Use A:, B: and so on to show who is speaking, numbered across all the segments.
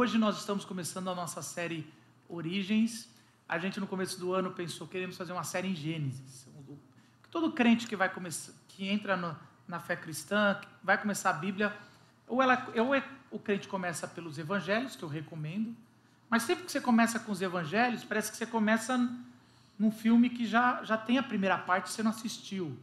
A: Hoje nós estamos começando a nossa série Origens. A gente no começo do ano pensou queremos fazer uma série em Gênesis. Todo crente que vai começar, que entra no, na fé cristã, vai começar a Bíblia, ou, ela, ou é, o crente começa pelos Evangelhos, que eu recomendo, mas sempre que você começa com os Evangelhos, parece que você começa num filme que já, já tem a primeira parte você não assistiu.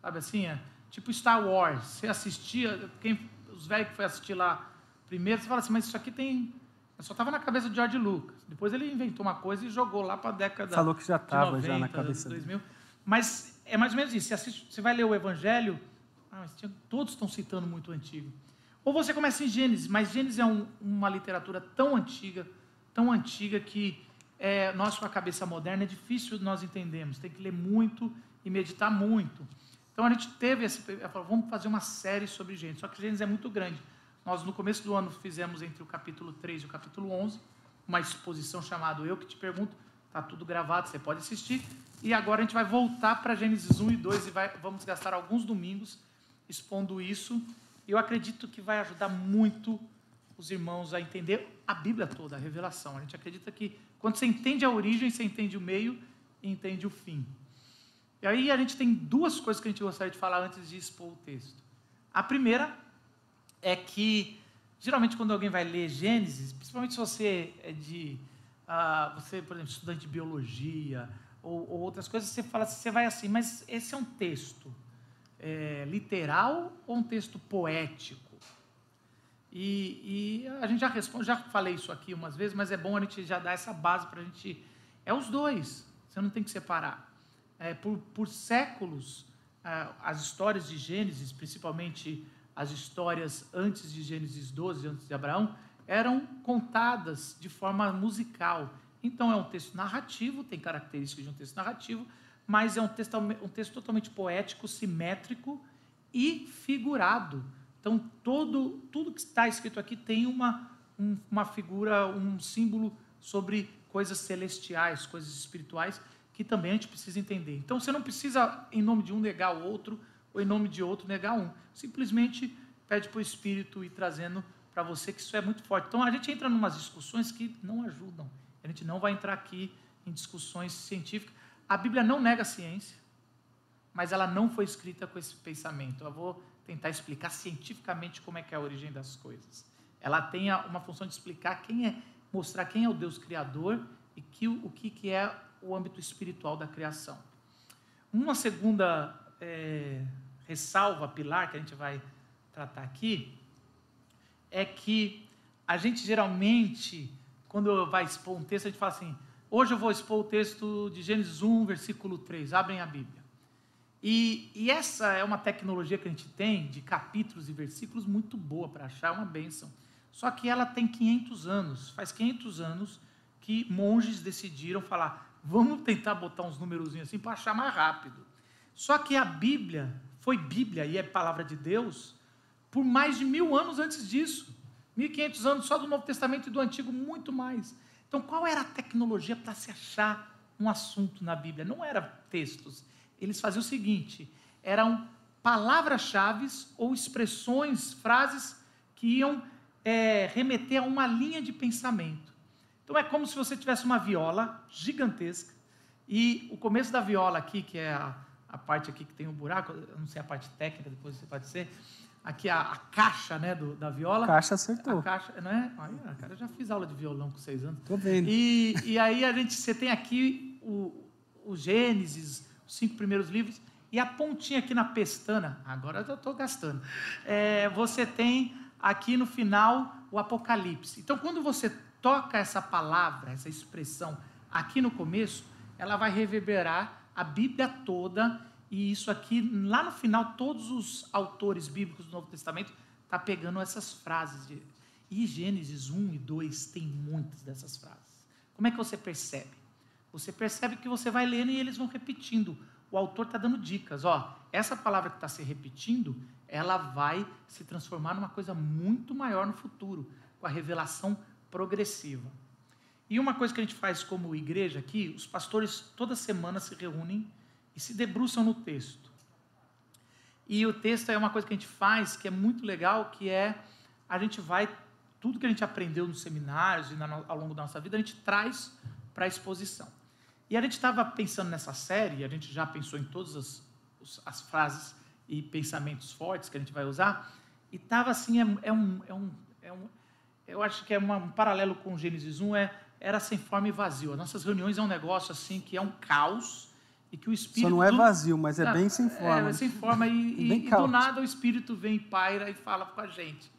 A: Sabe assim? É, tipo Star Wars. Você assistia, quem, os velhos que foi assistir lá primeiro, você fala assim, mas isso aqui tem. Só estava na cabeça de George Lucas. Depois ele inventou uma coisa e jogou lá para a década.
B: Falou que já estava já na cabeça
A: 2000. Mas é mais ou menos isso. Você, assiste, você vai ler o Evangelho, ah, todos estão citando muito o antigo. Ou você começa em Gênesis, mas Gênesis é um, uma literatura tão antiga, tão antiga que é, nós com a cabeça moderna é difícil nós entendermos. Tem que ler muito e meditar muito. Então a gente teve esse, falou, vamos fazer uma série sobre Gênesis. Só que Gênesis é muito grande. Nós, no começo do ano, fizemos entre o capítulo 3 e o capítulo 11 uma exposição chamada Eu Que Te Pergunto. Está tudo gravado, você pode assistir. E agora a gente vai voltar para Gênesis 1 e 2 e vai, vamos gastar alguns domingos expondo isso. Eu acredito que vai ajudar muito os irmãos a entender a Bíblia toda, a revelação. A gente acredita que quando você entende a origem, você entende o meio e entende o fim. E aí a gente tem duas coisas que a gente gostaria de falar antes de expor o texto. A primeira é que geralmente quando alguém vai ler Gênesis, principalmente se você é de uh, você, por exemplo, estudante de biologia ou, ou, outras coisas, você fala, você vai assim, mas esse é um texto é, literal ou um texto poético? E, e, a gente já responde, já falei isso aqui umas vezes, mas é bom a gente já dar essa base para a gente. É os dois, você não tem que separar. É, por, por séculos, é, as histórias de Gênesis, principalmente as histórias antes de Gênesis 12, antes de Abraão, eram contadas de forma musical. Então é um texto narrativo, tem características de um texto narrativo, mas é um texto, um texto totalmente poético, simétrico e figurado. Então todo, tudo que está escrito aqui tem uma, um, uma figura, um símbolo sobre coisas celestiais, coisas espirituais, que também a gente precisa entender. Então você não precisa, em nome de um, negar o outro, ou em nome de outro negar um. Simplesmente pede para o Espírito ir trazendo para você que isso é muito forte. Então a gente entra em umas discussões que não ajudam. A gente não vai entrar aqui em discussões científicas. A Bíblia não nega a ciência, mas ela não foi escrita com esse pensamento. Eu vou tentar explicar cientificamente como é que é a origem das coisas. Ela tem uma função de explicar quem é, mostrar quem é o Deus criador e que, o que, que é o âmbito espiritual da criação. Uma segunda é, ressalva, pilar, que a gente vai tratar aqui, é que a gente geralmente, quando vai expor um texto, a gente fala assim: hoje eu vou expor o texto de Gênesis 1, versículo 3, abrem a Bíblia. E, e essa é uma tecnologia que a gente tem de capítulos e versículos muito boa para achar, uma bênção. Só que ela tem 500 anos, faz 500 anos que monges decidiram falar: vamos tentar botar uns númerozinhos assim para achar mais rápido. Só que a Bíblia foi Bíblia e é palavra de Deus por mais de mil anos antes disso. 1.500 anos só do Novo Testamento e do Antigo, muito mais. Então, qual era a tecnologia para se achar um assunto na Bíblia? Não era textos. Eles faziam o seguinte: eram palavras-chave ou expressões, frases que iam é, remeter a uma linha de pensamento. Então, é como se você tivesse uma viola gigantesca e o começo da viola aqui, que é a a parte aqui que tem um buraco, eu não sei a parte técnica, depois você pode ser. Aqui a, a caixa né, do, da viola.
B: Caixa acertou.
A: A caixa, não é? Aí, cara, eu já fiz aula de violão com seis anos.
B: Tô vendo.
A: E, e aí a gente, você tem aqui o, o Gênesis, os cinco primeiros livros, e a pontinha aqui na pestana, agora eu estou gastando, é, você tem aqui no final o Apocalipse. Então, quando você toca essa palavra, essa expressão aqui no começo, ela vai reverberar a Bíblia toda, e isso aqui, lá no final, todos os autores bíblicos do Novo Testamento tá pegando essas frases. De, e Gênesis 1 e 2 tem muitas dessas frases. Como é que você percebe? Você percebe que você vai lendo e eles vão repetindo. O autor está dando dicas. Ó, essa palavra que está se repetindo, ela vai se transformar numa coisa muito maior no futuro, com a revelação progressiva. E uma coisa que a gente faz como igreja aqui, os pastores toda semana se reúnem e se debruçam no texto. E o texto é uma coisa que a gente faz que é muito legal, que é a gente vai tudo que a gente aprendeu nos seminários e na, ao longo da nossa vida, a gente traz para a exposição. E a gente estava pensando nessa série, a gente já pensou em todas as, as frases e pensamentos fortes que a gente vai usar, e estava assim, é, é, um, é, um, é um, eu acho que é uma, um paralelo com Gênesis 1, é, era sem forma e vazio. As nossas reuniões é um negócio assim que é um caos, e que o Espírito...
B: Só não é vazio, mas é bem sem forma.
A: É, é sem forma, e, e, e do nada o Espírito vem e paira e fala com a gente.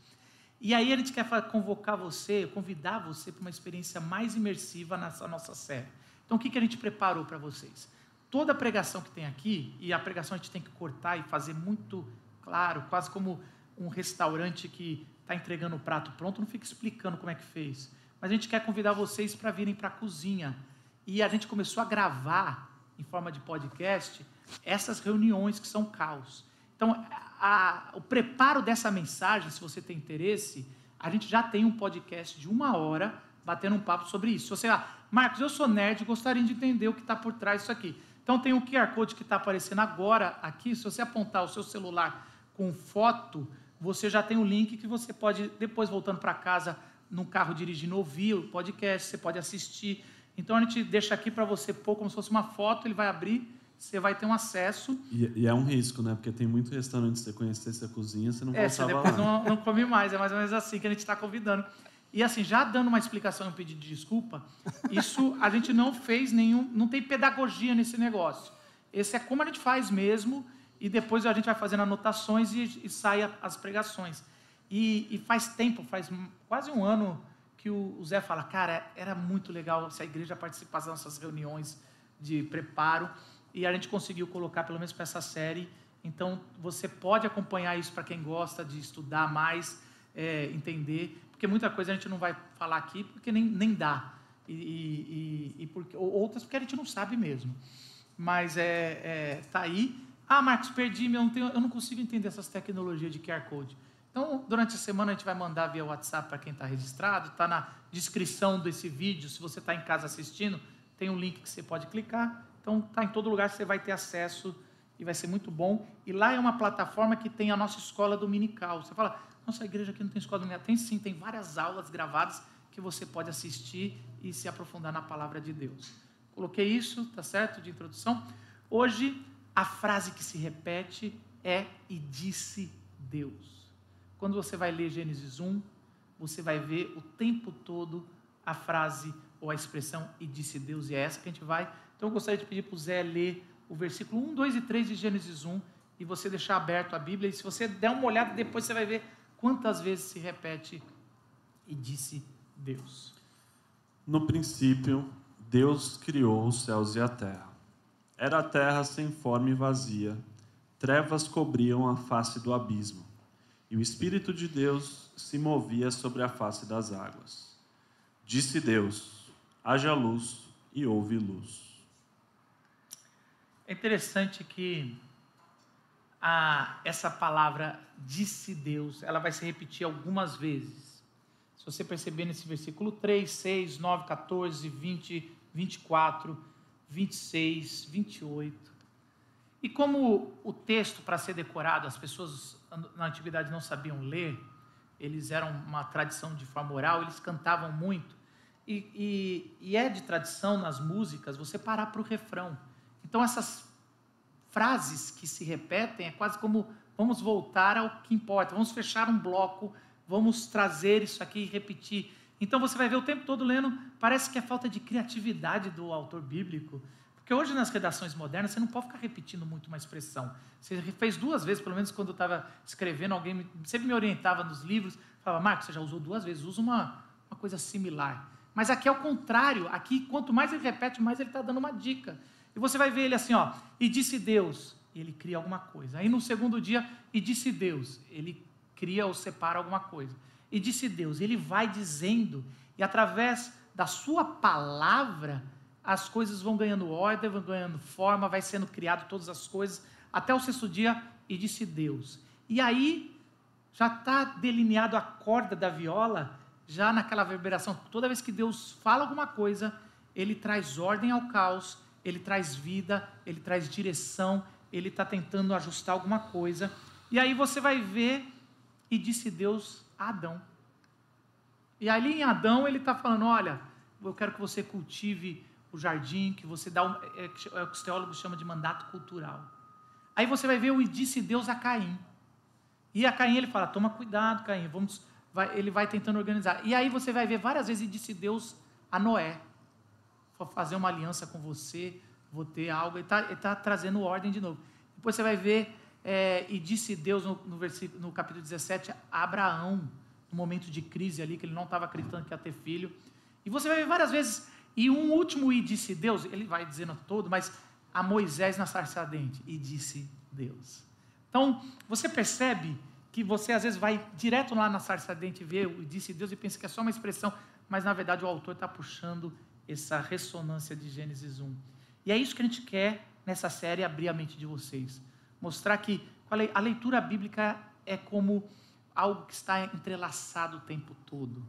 A: E aí a gente quer convocar você, convidar você para uma experiência mais imersiva nessa nossa série. Então o que, que a gente preparou para vocês? Toda a pregação que tem aqui, e a pregação a gente tem que cortar e fazer muito claro, quase como um restaurante que está entregando o prato pronto, não fica explicando como é que fez. Mas a gente quer convidar vocês para virem para a cozinha. E a gente começou a gravar em forma de podcast essas reuniões que são caos. Então, a, o preparo dessa mensagem, se você tem interesse, a gente já tem um podcast de uma hora batendo um papo sobre isso. Você, ah, Marcos, eu sou nerd, gostaria de entender o que está por trás disso aqui. Então tem o QR Code que está aparecendo agora aqui. Se você apontar o seu celular com foto, você já tem o um link que você pode, depois voltando para casa, no carro dirigindo, ouvir o podcast, você pode assistir. Então a gente deixa aqui para você pôr como se fosse uma foto, ele vai abrir você vai ter um acesso.
C: E, e, é um risco, né? Porque tem muito restaurante, você conhecesse a cozinha, você não é,
A: você depois não, não, come mais. É mais ou menos assim que a gente está convidando. E assim, já dando uma explicação e um pedido de desculpa, isso a gente não fez nenhum, não tem pedagogia nesse negócio. Esse é como a gente faz mesmo, e depois a gente vai fazendo anotações e, e sai as pregações. E, e, faz tempo, faz quase um ano que o, o Zé fala, cara, era muito legal se a igreja participasse das nossas reuniões de preparo e a gente conseguiu colocar pelo menos para essa série. Então você pode acompanhar isso para quem gosta de estudar mais, é, entender, porque muita coisa a gente não vai falar aqui porque nem, nem dá. E, e, e porque, outras porque a gente não sabe mesmo. Mas é, é tá aí. Ah, Marcos, perdi, eu não, tenho, eu não consigo entender essas tecnologias de QR Code. Então, durante a semana a gente vai mandar via WhatsApp para quem está registrado, está na descrição desse vídeo. Se você está em casa assistindo, tem um link que você pode clicar então, está em todo lugar, você vai ter acesso e vai ser muito bom. E lá é uma plataforma que tem a nossa escola dominical. Você fala, nossa igreja aqui não tem escola dominical. Tem sim, tem várias aulas gravadas que você pode assistir e se aprofundar na palavra de Deus. Coloquei isso, tá certo, de introdução. Hoje, a frase que se repete é e disse Deus. Quando você vai ler Gênesis 1, você vai ver o tempo todo a frase ou a expressão e disse Deus, e é essa que a gente vai então eu gostaria de pedir para o Zé ler o versículo 1, 2 e 3 de Gênesis 1 e você deixar aberto a Bíblia. E se você der uma olhada, depois você vai ver quantas vezes se repete e disse Deus.
C: No princípio, Deus criou os céus e a terra. Era a terra sem forma e vazia, trevas cobriam a face do abismo, e o Espírito de Deus se movia sobre a face das águas. Disse Deus: haja luz, e houve luz.
A: É interessante que a, essa palavra disse Deus, ela vai se repetir algumas vezes. Se você perceber nesse versículo 3, 6, 9, 14, 20, 24, 26, 28. E como o texto, para ser decorado, as pessoas na antiguidade não sabiam ler, eles eram uma tradição de forma oral, eles cantavam muito. E, e, e é de tradição nas músicas você parar para o refrão. Então, essas frases que se repetem é quase como vamos voltar ao que importa, vamos fechar um bloco, vamos trazer isso aqui e repetir. Então você vai ver o tempo todo lendo, parece que é falta de criatividade do autor bíblico. Porque hoje nas redações modernas você não pode ficar repetindo muito uma expressão. Você fez duas vezes, pelo menos quando eu estava escrevendo, alguém sempre me orientava nos livros, falava, Marcos, você já usou duas vezes, usa uma, uma coisa similar. Mas aqui é o contrário, aqui quanto mais ele repete, mais ele está dando uma dica. E você vai ver ele assim, ó, e disse Deus, ele cria alguma coisa. Aí no segundo dia, e disse Deus, ele cria ou separa alguma coisa. E disse Deus, ele vai dizendo, e através da sua palavra, as coisas vão ganhando ordem, vão ganhando forma, vai sendo criado todas as coisas, até o sexto dia, e disse Deus. E aí, já está delineado a corda da viola, já naquela reverberação. Toda vez que Deus fala alguma coisa, ele traz ordem ao caos, ele traz vida, ele traz direção, ele está tentando ajustar alguma coisa. E aí você vai ver, e disse Deus a Adão. E ali em Adão ele está falando, olha, eu quero que você cultive o jardim, que você dá é, é, o que os teólogos chamam de mandato cultural. Aí você vai ver o disse Deus a Caim. E a Caim ele fala, toma cuidado, Caim, vamos, vai, ele vai tentando organizar. E aí você vai ver várias vezes e disse Deus a Noé, vou fazer uma aliança com você, vou ter algo, ele está tá trazendo ordem de novo. Depois você vai ver, é, e disse Deus no, no, versículo, no capítulo 17 a Abraão, no momento de crise ali, que ele não estava acreditando que ia ter filho. E você vai ver várias vezes, e um último e disse Deus, ele vai dizendo todo, mas a Moisés na sarça ardente, e disse Deus. Então, você percebe que você às vezes vai direto lá na sarça ardente ver o disse Deus e pensa que é só uma expressão, mas na verdade o autor está puxando essa ressonância de Gênesis 1. E é isso que a gente quer nessa série abrir a mente de vocês. Mostrar que a leitura bíblica é como algo que está entrelaçado o tempo todo.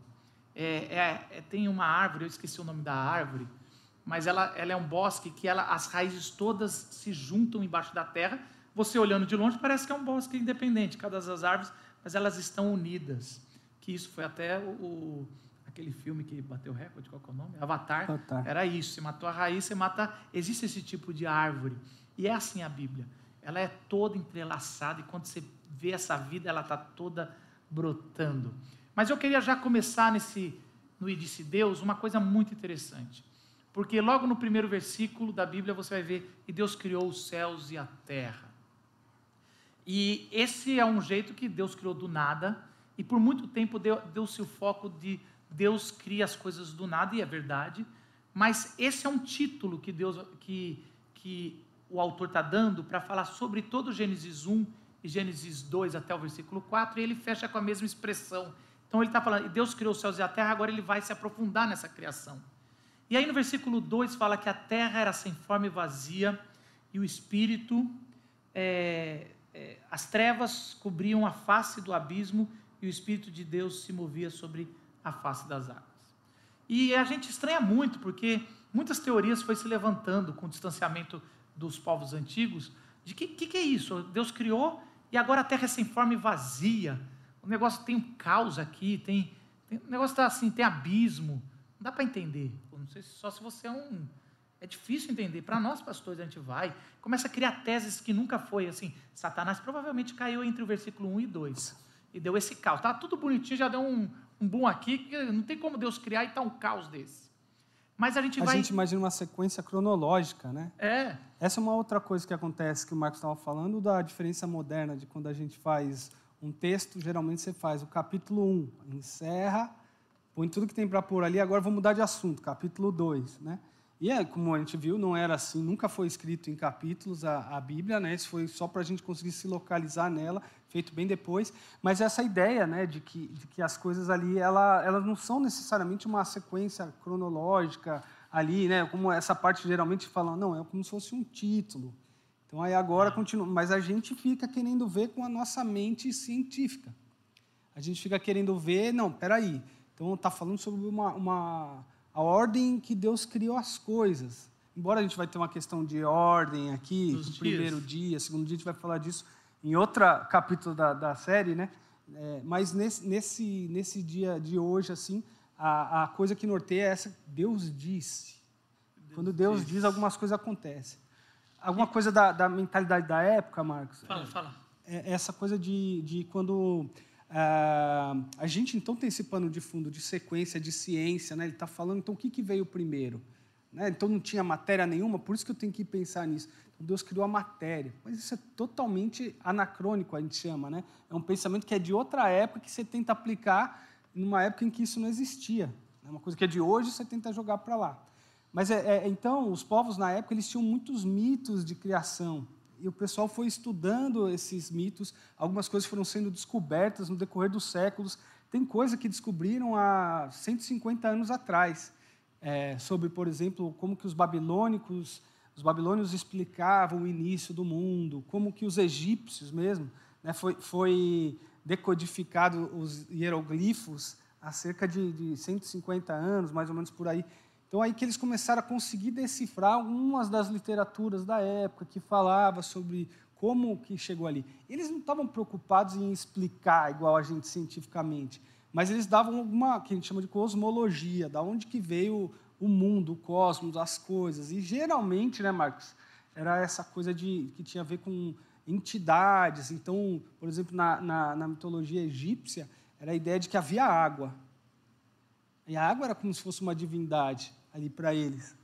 A: É, é, é, tem uma árvore, eu esqueci o nome da árvore, mas ela, ela é um bosque que ela, as raízes todas se juntam embaixo da terra. Você olhando de longe parece que é um bosque independente, cada das árvores, mas elas estão unidas. Que isso foi até o, o aquele filme que bateu recorde, qual é o nome? Avatar. Avatar. Era isso, você matou a raiz, você mata. Existe esse tipo de árvore. E é assim a Bíblia. Ela é toda entrelaçada e quando você vê essa vida, ela está toda brotando. Mas eu queria já começar nesse, no disse Deus, uma coisa muito interessante. Porque logo no primeiro versículo da Bíblia você vai ver, e Deus criou os céus e a terra. E esse é um jeito que Deus criou do nada, e por muito tempo deu-se deu o foco de Deus cria as coisas do nada, e é verdade, mas esse é um título que Deus que, que o autor está dando para falar sobre todo Gênesis 1 e Gênesis 2 até o versículo 4, e ele fecha com a mesma expressão. Então ele está falando, Deus criou os céus e a terra, agora ele vai se aprofundar nessa criação. E aí no versículo 2 fala que a terra era sem forma e vazia, e o Espírito, é, é, as trevas cobriam a face do abismo, e o Espírito de Deus se movia sobre a face das águas. E a gente estranha muito, porque muitas teorias foi se levantando com o distanciamento dos povos antigos, de que, que, que é isso? Deus criou e agora a terra é sem forma e vazia. O negócio tem um caos aqui, tem, tem o negócio está assim, tem abismo. Não dá para entender. não sei só se você é um. É difícil entender. Para nós, pastores, a gente vai, começa a criar teses que nunca foi assim. Satanás provavelmente caiu entre o versículo 1 e 2 e deu esse caos. Tá tudo bonitinho, já deu um, um boom aqui, que não tem como Deus criar e tá um caos desse. Mas a gente
B: a
A: vai.
B: A gente imagina uma sequência cronológica, né?
A: É.
B: Essa é uma outra coisa que acontece que o Marcos estava falando da diferença moderna de quando a gente faz um texto, geralmente você faz o capítulo 1, encerra, põe tudo que tem para pôr ali, agora vou mudar de assunto, capítulo 2, né? E é, como a gente viu, não era assim, nunca foi escrito em capítulos a, a Bíblia, né? Isso foi só para a gente conseguir se localizar nela, feito bem depois. Mas essa ideia, né, de que, de que as coisas ali, ela, elas não são necessariamente uma sequência cronológica ali, né? Como essa parte geralmente fala, não, é como se fosse um título. Então aí agora continua, mas a gente fica querendo ver com a nossa mente científica. A gente fica querendo ver, não, peraí. Então está falando sobre uma, uma a ordem que Deus criou as coisas. Embora a gente vai ter uma questão de ordem aqui, o primeiro dia, segundo dia, a gente vai falar disso em outro capítulo da, da série, né? É, mas nesse, nesse, nesse dia de hoje, assim, a, a coisa que norteia é essa, Deus disse. Deus Quando Deus diz, algumas coisas acontecem. Alguma coisa da, da mentalidade da época, Marcos?
A: Fala, fala.
B: É, essa coisa de, de quando ah, a gente então tem esse pano de fundo de sequência de ciência, né? Ele está falando então o que, que veio primeiro, né? Então não tinha matéria nenhuma, por isso que eu tenho que pensar nisso. Então, Deus criou a matéria, mas isso é totalmente anacrônico a gente chama, né? É um pensamento que é de outra época que você tenta aplicar numa época em que isso não existia. É uma coisa que é de hoje você tenta jogar para lá. Mas é, é, então os povos na época eles tinham muitos mitos de criação e o pessoal foi estudando esses mitos, algumas coisas foram sendo descobertas no decorrer dos séculos. Tem coisa que descobriram há 150 anos atrás, é, sobre, por exemplo, como que os babilônicos, os babilônios explicavam o início do mundo, como que os egípcios mesmo, né, foi, foi decodificado os hieroglifos há cerca de, de 150 anos, mais ou menos por aí. Então aí que eles começaram a conseguir decifrar algumas das literaturas da época que falava sobre como que chegou ali. Eles não estavam preocupados em explicar igual a gente cientificamente, mas eles davam alguma que a gente chama de cosmologia, da onde que veio o mundo, o cosmos, as coisas. E geralmente, né, Marcos, era essa coisa de que tinha a ver com entidades. Então, por exemplo, na, na, na mitologia egípcia, era a ideia de que havia água. E a água era como se fosse uma divindade ali para eles.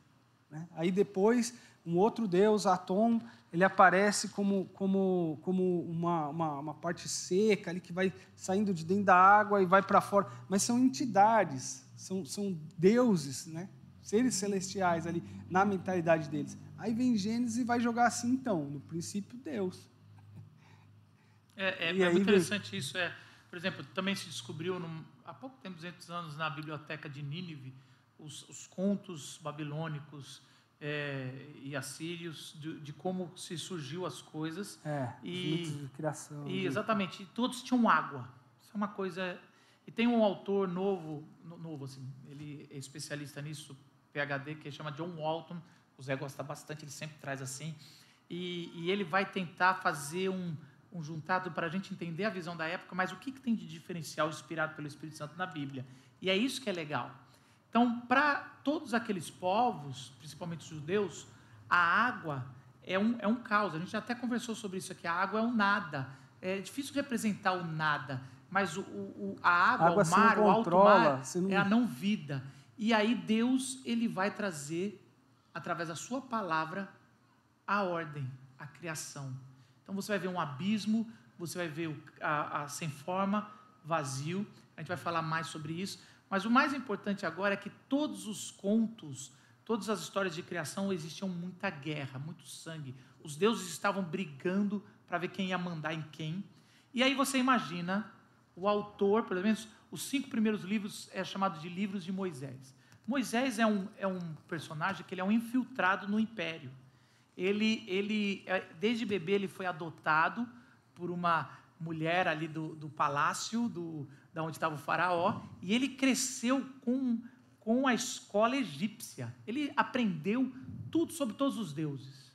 B: Né? Aí depois, um outro deus, Atom, ele aparece como, como, como uma, uma, uma, parte seca ali que vai saindo de dentro da água e vai para fora. Mas são entidades, são, são deuses, né? seres celestiais ali na mentalidade deles. Aí vem Gênesis e vai jogar assim, então, no princípio, Deus.
A: É, é, é muito interessante vem... isso. É, por exemplo, também se descobriu num, há pouco tempo, 200 anos, na biblioteca de Nínive, os, os contos babilônicos é, e assírios de, de, como se surgiu as coisas.
B: É, e, de criação.
A: E, exatamente, e todos tinham água. Isso é uma coisa... E tem um autor novo, novo assim, ele é especialista nisso, PhD, que chama John Walton, o Zé gosta bastante, ele sempre traz assim, e, e ele vai tentar fazer um, um juntado para a gente entender a visão da época, mas o que, que tem de diferencial inspirado pelo Espírito Santo na Bíblia. E é isso que é legal. Então, para todos aqueles povos, principalmente os judeus, a água é um, é um caos. A gente até conversou sobre isso aqui. A água é um nada. É difícil representar o nada, mas o, o a água, a água o mar, o alto mar, não... é a não vida. E aí Deus ele vai trazer através da sua palavra a ordem, a criação. Então você vai ver um abismo, você vai ver o, a, a, sem forma, vazio. A gente vai falar mais sobre isso. Mas o mais importante agora é que todos os contos, todas as histórias de criação existiam muita guerra, muito sangue. Os deuses estavam brigando para ver quem ia mandar em quem. E aí você imagina o autor, pelo menos os cinco primeiros livros é chamado de livros de Moisés. Moisés é um, é um personagem que ele é um infiltrado no império ele, ele é, desde bebê ele foi adotado por uma mulher ali do, do palácio, do, da onde estava o faraó, e ele cresceu com, com a escola egípcia. Ele aprendeu tudo sobre todos os deuses.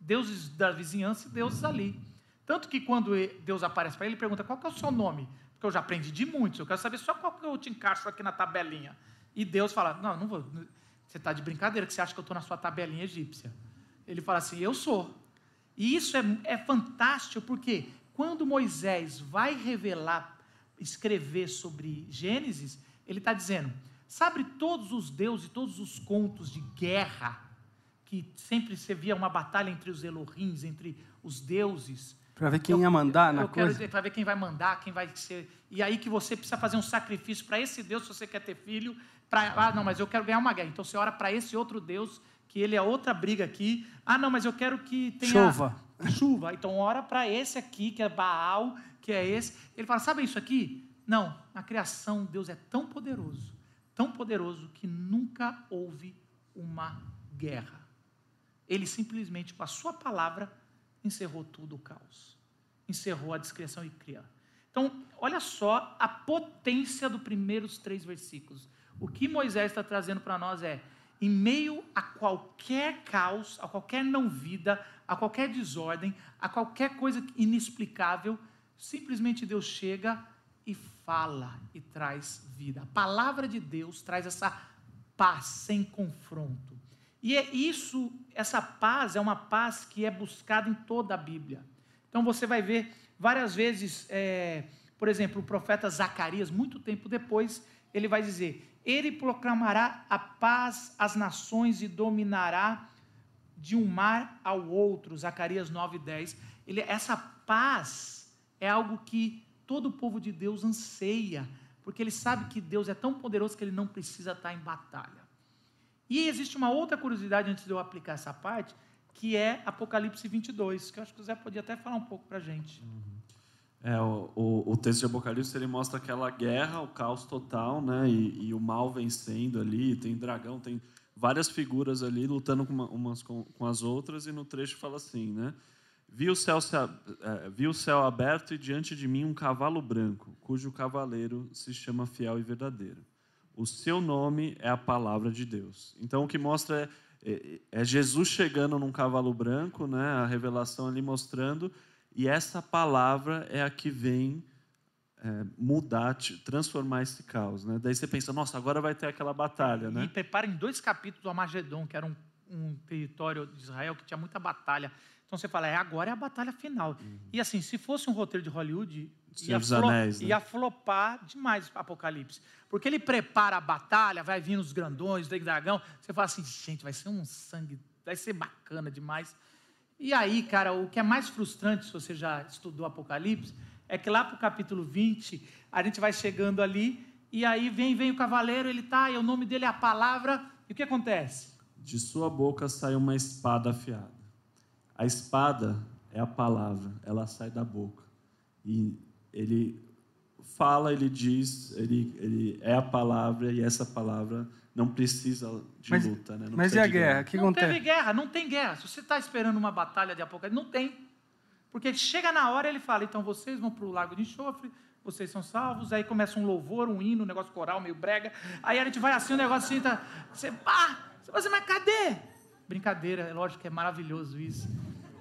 A: Deuses da vizinhança e deuses ali. Tanto que quando Deus aparece para ele, ele pergunta, qual que é o seu nome? Porque eu já aprendi de muitos, eu quero saber só qual que eu te encaixo aqui na tabelinha. E Deus fala, não, não vou, você está de brincadeira que você acha que eu estou na sua tabelinha egípcia. Ele fala assim: Eu sou. E isso é, é fantástico porque quando Moisés vai revelar, escrever sobre Gênesis, ele está dizendo: Sabe todos os deuses e todos os contos de guerra, que sempre se via uma batalha entre os Elohims, entre os deuses.
B: Para ver quem eu, ia mandar na
A: eu
B: coisa?
A: Para ver quem vai mandar, quem vai ser. E aí que você precisa fazer um sacrifício para esse Deus se você quer ter filho. Pra, ah, não, mas eu quero ganhar uma guerra. Então você ora para esse outro Deus que ele é outra briga aqui. Ah, não, mas eu quero que tenha
B: chuva.
A: Chuva. Então ora para esse aqui, que é Baal, que é esse. Ele fala: "Sabe isso aqui? Não, na criação Deus é tão poderoso, tão poderoso que nunca houve uma guerra. Ele simplesmente com a sua palavra encerrou tudo o caos. Encerrou a descriação e cria. Então, olha só a potência dos primeiros três versículos. O que Moisés está trazendo para nós é: em meio a qualquer caos, a qualquer não-vida, a qualquer desordem, a qualquer coisa inexplicável, simplesmente Deus chega e fala e traz vida. A palavra de Deus traz essa paz sem confronto. E é isso, essa paz é uma paz que é buscada em toda a Bíblia. Então você vai ver várias vezes, é, por exemplo, o profeta Zacarias, muito tempo depois, ele vai dizer: ele proclamará a paz às nações e dominará de um mar ao outro. Zacarias 9:10. Ele essa paz é algo que todo o povo de Deus anseia, porque ele sabe que Deus é tão poderoso que ele não precisa estar em batalha. E existe uma outra curiosidade antes de eu aplicar essa parte, que é Apocalipse 22, que eu acho que o Zé podia até falar um pouco para a gente. Uhum.
C: É, o, o, o, texto de Apocalipse ele mostra aquela guerra, o caos total, né? E, e, o mal vencendo ali. Tem dragão, tem várias figuras ali lutando com uma, umas com, com, as outras. E no trecho fala assim, né? Vi o, céu é, vi o céu aberto e diante de mim um cavalo branco, cujo cavaleiro se chama Fiel e Verdadeiro. O seu nome é a palavra de Deus. Então o que mostra é, é, é Jesus chegando num cavalo branco, né? A revelação ali mostrando e essa palavra é a que vem é, mudar, transformar esse caos. Né? Daí você pensa, nossa, agora vai ter aquela batalha. Né?
A: E preparem dois capítulos do Amagedon, que era um, um território de Israel que tinha muita batalha. Então você fala, é, agora é a batalha final. Uhum. E assim, se fosse um roteiro de Hollywood, ia, flo Anéis, né? ia flopar demais o Apocalipse. Porque ele prepara a batalha, vai vir os grandões, o dragão. Você fala assim, gente, vai ser um sangue, vai ser bacana demais. E aí, cara, o que é mais frustrante, se você já estudou Apocalipse, é que lá para o capítulo 20, a gente vai chegando ali, e aí vem, vem o cavaleiro, ele tá, e o nome dele é a palavra, e o que acontece?
C: De sua boca sai uma espada afiada. A espada é a palavra, ela sai da boca. E ele fala, ele diz, ele, ele é a palavra, e essa palavra não precisa de
B: mas,
C: luta. Né?
B: mas e a guerra? guerra? Que
A: não acontece? teve guerra, não tem guerra. Se você está esperando uma batalha de Apocalipse, não tem. Porque chega na hora ele fala, então vocês vão para o lago de enxofre, vocês são salvos, aí começa um louvor, um hino, um negócio coral, meio brega, aí a gente vai assim, um negócio assim, tá, você, pá, você, mas cadê? Brincadeira, é lógico que é maravilhoso isso.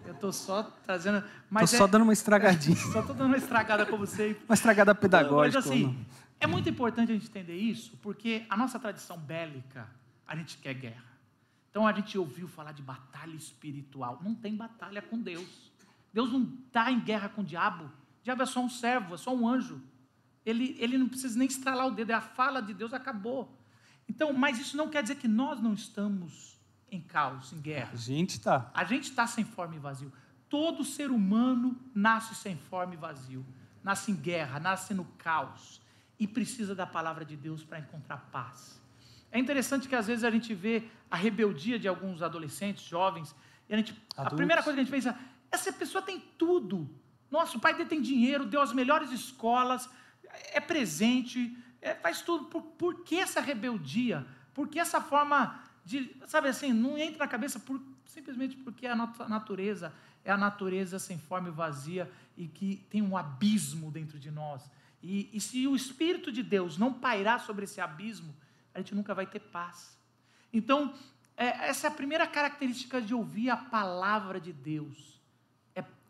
A: Eu estou só trazendo.
B: Mas tô é, só dando uma estragadinha.
A: só estou dando uma estragada como sempre.
B: Uma estragada pedagógica.
A: Mas assim, é muito importante a gente entender isso, porque a nossa tradição bélica, a gente quer guerra. Então a gente ouviu falar de batalha espiritual. Não tem batalha com Deus. Deus não está em guerra com o diabo. O diabo é só um servo, é só um anjo. Ele, ele não precisa nem estralar o dedo, é a fala de Deus, acabou. Então, mas isso não quer dizer que nós não estamos em caos, em guerra.
B: A gente está.
A: A gente está sem forma e vazio. Todo ser humano nasce sem forma e vazio. Nasce em guerra, nasce no caos. E precisa da palavra de Deus para encontrar paz. É interessante que às vezes a gente vê a rebeldia de alguns adolescentes, jovens, e a, gente, a primeira coisa que a gente pensa, essa pessoa tem tudo. Nossa, o pai dele tem dinheiro, deu as melhores escolas, é presente, é, faz tudo. Por, por que essa rebeldia? Por que essa forma de. Sabe assim, não entra na cabeça por, simplesmente porque é a natureza é a natureza sem forma e vazia e que tem um abismo dentro de nós. E, e se o Espírito de Deus não pairar sobre esse abismo, a gente nunca vai ter paz. Então, é, essa é a primeira característica de ouvir a palavra de Deus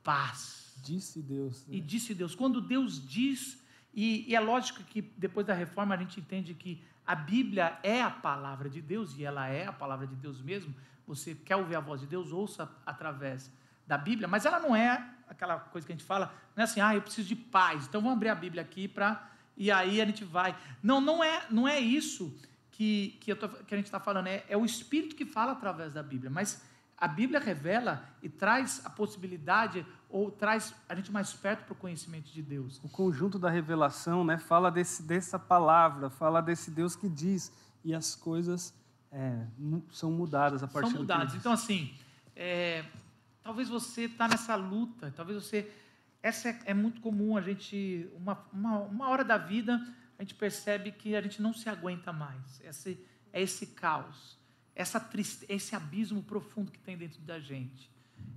A: paz.
B: Disse Deus.
A: Né? E disse Deus. Quando Deus diz, e, e, é lógico que depois da reforma a gente entende que a Bíblia é a palavra de Deus, e ela é a palavra de Deus mesmo. Você quer ouvir a voz de Deus, ouça através da Bíblia, mas ela não é aquela coisa que a gente fala, não é assim, ah, eu preciso de paz, então vamos abrir a Bíblia aqui para. E aí a gente vai. Não, não é, não é isso que, que, tô, que a gente está falando, é, é o Espírito que fala através da Bíblia, mas a Bíblia revela e traz a possibilidade ou traz a gente mais perto para o conhecimento de Deus.
B: O conjunto da revelação, né, fala desse, dessa palavra, fala desse Deus que diz e as coisas é, são mudadas a partir
A: são mudadas. Então assim, é, talvez você está nessa luta, talvez você essa é, é, muito comum a gente uma, uma, uma hora da vida a gente percebe que a gente não se aguenta mais. Esse, é esse caos essa triste, esse abismo profundo que tem dentro da gente,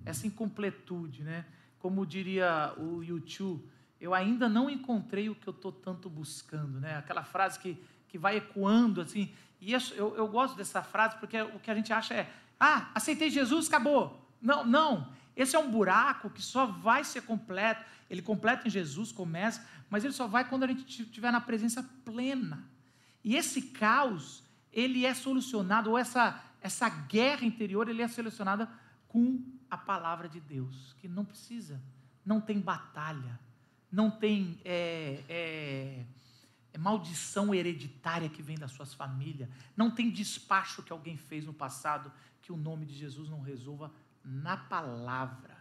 A: essa incompletude, né? Como diria o YouTube, eu ainda não encontrei o que eu estou tanto buscando, né? Aquela frase que, que vai ecoando assim. E isso, eu, eu gosto dessa frase porque o que a gente acha é: ah, aceitei Jesus, acabou. Não, não. Esse é um buraco que só vai ser completo. Ele completa em Jesus, começa, mas ele só vai quando a gente estiver na presença plena. E esse caos ele é solucionado, ou essa, essa guerra interior, ele é solucionada com a palavra de Deus, que não precisa, não tem batalha, não tem é, é, é maldição hereditária que vem das suas famílias, não tem despacho que alguém fez no passado que o nome de Jesus não resolva na palavra.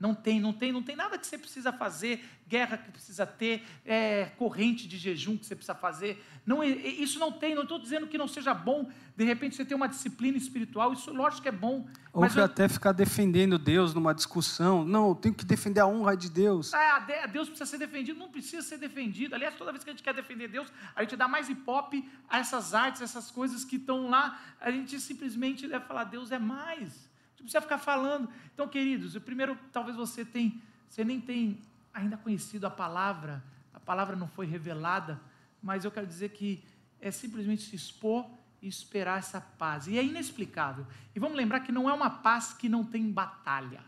A: Não tem, não tem, não tem nada que você precisa fazer, guerra que precisa ter, é, corrente de jejum que você precisa fazer. Não, isso não tem, não estou dizendo que não seja bom, de repente você ter uma disciplina espiritual, isso lógico que é bom.
B: Ou eu... até ficar defendendo Deus numa discussão. Não, eu tenho que defender a honra de Deus.
A: É, Deus precisa ser defendido, não precisa ser defendido. Aliás, toda vez que a gente quer defender Deus, a gente dá mais hipop a essas artes, essas coisas que estão lá, a gente simplesmente deve falar, Deus é mais. Não precisa ficar falando. Então, queridos, o primeiro, talvez você tem, você nem tem ainda conhecido a palavra, a palavra não foi revelada, mas eu quero dizer que é simplesmente se expor e esperar essa paz. E é inexplicável. E vamos lembrar que não é uma paz que não tem batalha.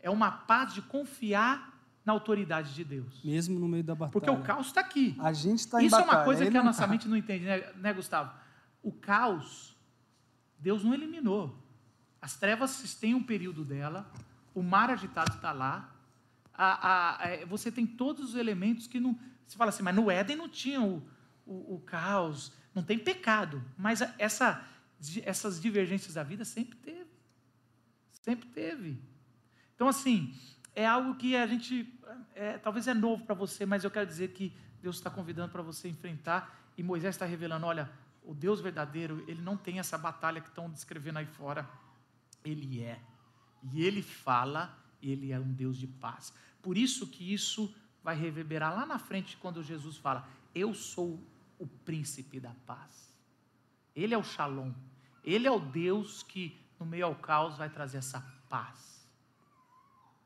A: É uma paz de confiar na autoridade de Deus.
B: Mesmo no meio da batalha.
A: Porque o caos está aqui.
B: A gente está em
A: Isso
B: batalha.
A: é uma coisa
B: ele
A: que a nossa
B: tá.
A: mente não entende, né, né, Gustavo? O caos, Deus não eliminou. As trevas têm um período dela, o mar agitado está lá, a- a- é, você tem todos os elementos que não. Você fala assim, mas no Éden não tinha o, o- o caos, não tem pecado. Mas a- essa, essas divergências da vida sempre teve. Sempre teve. Então, assim, é algo que a gente. é, talvez é novo para você, mas eu quero dizer que Deus está convidando para você enfrentar. E Moisés está revelando: olha, o Deus verdadeiro, ele não tem essa batalha que estão descrevendo aí fora. Ele é. E ele fala, e ele é um Deus de paz. Por isso que isso vai reverberar lá na frente quando Jesus fala: Eu sou o príncipe da paz. Ele é o Shalom. Ele é o Deus que, no meio ao caos, vai trazer essa paz.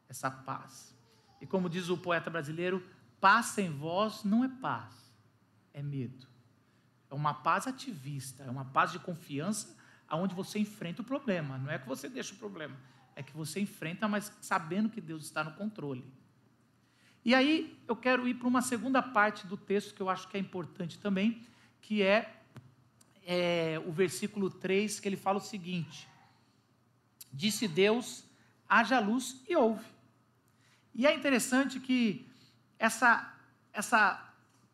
A: Essa paz. E como diz o poeta brasileiro, paz sem voz não é paz, é medo. É uma paz ativista, é uma paz de confiança, aonde você enfrenta o problema. Não é que você deixa o problema, é que você enfrenta, mas sabendo que Deus está no controle. E aí eu quero ir para uma segunda parte do texto que eu acho que é importante também, que é, é, o versículo 3, que ele fala o seguinte: Disse Deus, haja luz e houve. E é interessante que essa, essa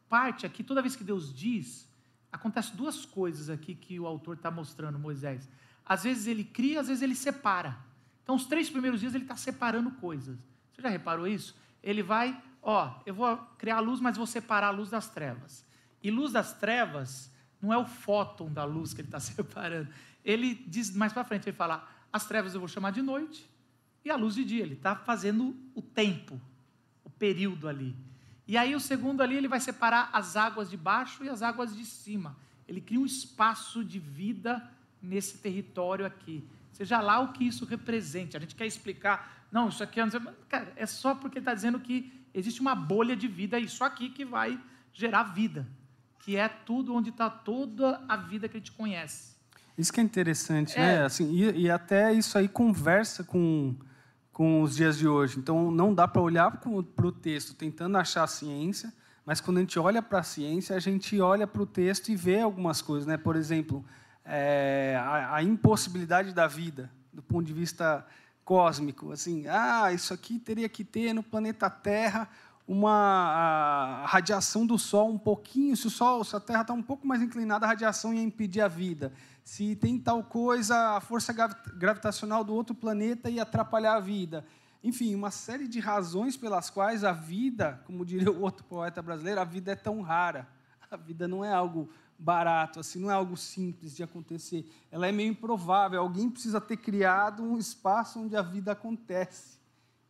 A: parte aqui, toda vez que Deus diz, acontece duas coisas aqui que o autor está mostrando, Moisés. Às vezes ele cria, às vezes ele separa. Então, os três primeiros dias ele está separando coisas. Você já reparou isso? Ele vai, ó, eu vou criar a luz, mas vou separar a luz das trevas. E luz das trevas não é o fóton da luz que ele está separando. Ele diz mais para frente, ele fala, as trevas eu vou chamar de noite e a luz de dia. Ele está fazendo o tempo, o período ali. E aí o segundo ali ele vai separar as águas de baixo e as águas de cima. Ele cria um espaço de vida nesse território aqui. Seja lá o que isso represente. A gente quer explicar, não, isso aqui é. Cara, é só porque está dizendo que existe uma bolha de vida, isso aqui que vai gerar vida, que é tudo onde está toda a vida que a gente conhece.
B: Isso que é interessante,
A: É.
B: né? Assim, e, e até isso aí conversa com, com os dias de hoje. Então, não dá para olhar para o texto tentando achar a ciência, mas quando a gente olha para a ciência, a gente olha para o texto e vê algumas coisas. Né? Por exemplo, é, a, a impossibilidade da vida, do ponto de vista cósmico. Assim, ah, isso aqui teria que ter no planeta Terra uma radiação do Sol um pouquinho, se o Sol, se a Terra está um pouco mais inclinada, a radiação ia impedir a vida. Se tem tal coisa, a força gravi- gravitacional do outro planeta ia atrapalhar a vida. Enfim, uma série de razões pelas quais a vida, como diria o outro poeta brasileiro, a vida é tão rara. A vida não é algo barato, assim, não é algo simples de acontecer. Ela é meio improvável. Alguém precisa ter criado um espaço onde a vida acontece.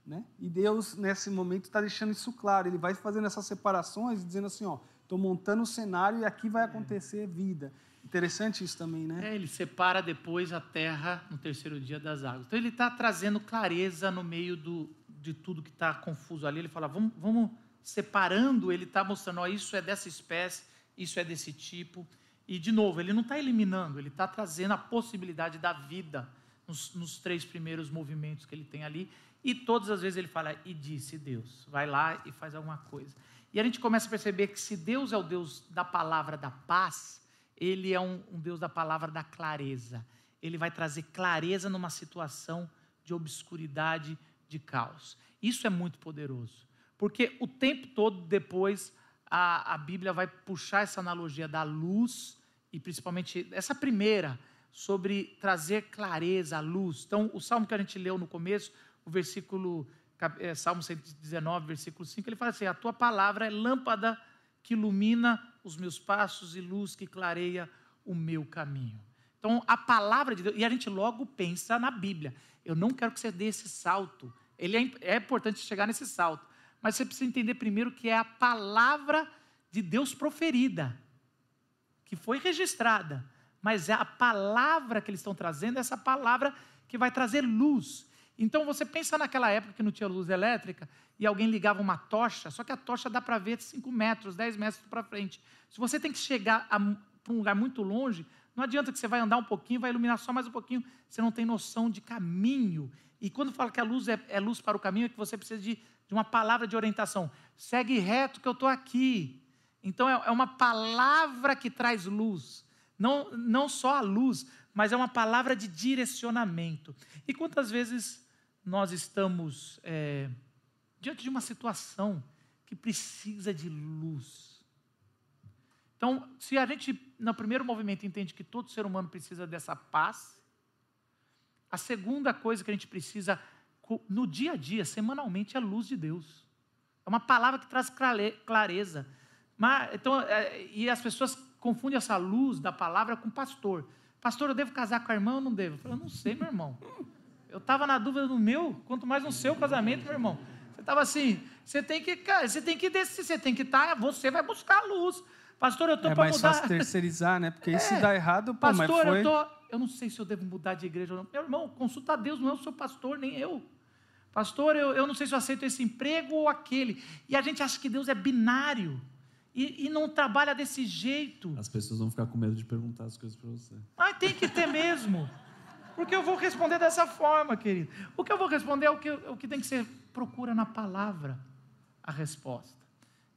B: Né? E Deus, nesse momento, está deixando isso claro. Ele vai fazendo essas separações, dizendo assim: ó, estou montando o cenário e aqui vai acontecer vida. Interessante isso também, né?
A: É, ele separa depois a terra no terceiro dia das águas. Então ele está trazendo clareza no meio do, de tudo que está confuso ali. Ele fala, vamos, vamos separando, ele está mostrando, ó, isso é dessa espécie, isso é desse tipo. E, de novo, ele não está eliminando, ele está trazendo a possibilidade da vida nos, nos três primeiros movimentos que ele tem ali. E todas as vezes ele fala, e disse Deus, vai lá e faz alguma coisa. E a gente começa a perceber que se Deus é o Deus da palavra da paz, ele é um, um Deus da palavra da clareza. Ele vai trazer clareza numa situação de obscuridade, de caos. Isso é muito poderoso, porque o tempo todo depois a, a Bíblia vai puxar essa analogia da luz, e principalmente essa primeira, sobre trazer clareza, luz. Então, o salmo que a gente leu no começo, o versículo, eh, Salmo 119, versículo 5, ele fala assim: A tua palavra é lâmpada que ilumina os meus passos e luz que clareia o meu caminho. Então, a palavra de Deus, e a gente logo pensa na Bíblia. Eu não quero que você dê esse salto. Ele é, é importante chegar nesse salto. Mas você precisa entender primeiro que é a palavra de Deus proferida, que foi registrada. Mas é a palavra que eles estão trazendo, essa palavra que vai trazer luz. Então você pensa naquela época que não tinha luz elétrica e alguém ligava uma tocha, só que a tocha dá para ver 5 metros, 10 metros para frente. Se você tem que chegar para um lugar muito longe, não adianta que você vai andar um pouquinho, vai iluminar só mais um pouquinho, você não tem noção de caminho. E quando fala que a luz é, é luz para o caminho, é que você precisa de de uma palavra de orientação. Segue reto que eu estou aqui. Então é, é uma palavra que traz luz. Não, não só a luz, mas é uma palavra de direcionamento. E quantas vezes nós estamos é, diante de uma situação que precisa de luz? Então, se a gente, no primeiro movimento, entende que todo ser humano precisa dessa paz, a segunda coisa que a gente precisa no dia a dia, semanalmente, é a luz de Deus. É uma palavra que traz clareza. Mas, então, é, e as pessoas confundem essa luz da palavra com pastor. Pastor, eu devo casar com a irmã ou não devo? Eu falo, não sei, meu irmão. Eu estava na dúvida no meu, quanto mais no seu casamento, meu irmão. Você estava assim, você tem que, você tem que descer, você tem que estar, tá, você vai buscar a luz. Pastor, eu estou
B: é
A: para
B: mudar. É mais fácil terceirizar, né? Porque é. se dá errado, pô,
A: pastor,
B: mas foi...
A: eu tô, eu não sei se eu devo mudar de igreja ou não. Meu irmão, consulta a Deus, não é o seu pastor, nem eu. Pastor, eu, eu não sei se eu aceito esse emprego ou aquele. E a gente acha que Deus é binário. E, e, não trabalha desse jeito.
C: As pessoas vão ficar com medo de perguntar as coisas para você.
A: Mas tem que ter mesmo. Porque eu vou responder dessa forma, querido. O que eu vou responder é o que, o que tem que ser. Procura na palavra a resposta.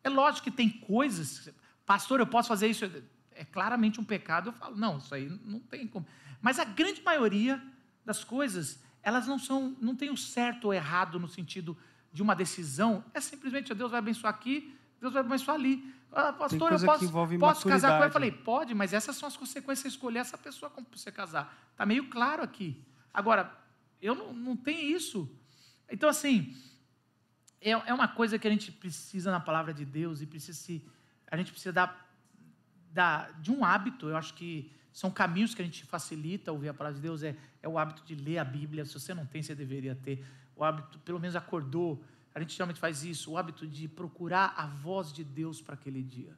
A: É lógico que tem coisas. Pastor, eu posso fazer isso. É claramente um pecado. Eu falo, não, isso aí não tem como. Mas a grande maioria das coisas elas não são, não têm o certo ou errado no sentido de uma decisão. É simplesmente Deus vai abençoar aqui, Deus vai abençoar ali. Ah, pastor, eu posso, posso casar com ele? Eu falei, pode, mas essas são as consequências de escolher essa pessoa como você casar. Está meio claro aqui. Agora, eu não, não tenho isso. Então, assim, é, é uma coisa que a gente precisa na palavra de Deus e precisa se, a gente precisa dar, dar de um hábito. Eu acho que são caminhos que a gente facilita ouvir a palavra de Deus, é, é o hábito de ler a Bíblia. Se você não tem, você deveria ter. O hábito, pelo menos acordou, a gente geralmente faz isso, o hábito de procurar a voz de Deus para aquele dia.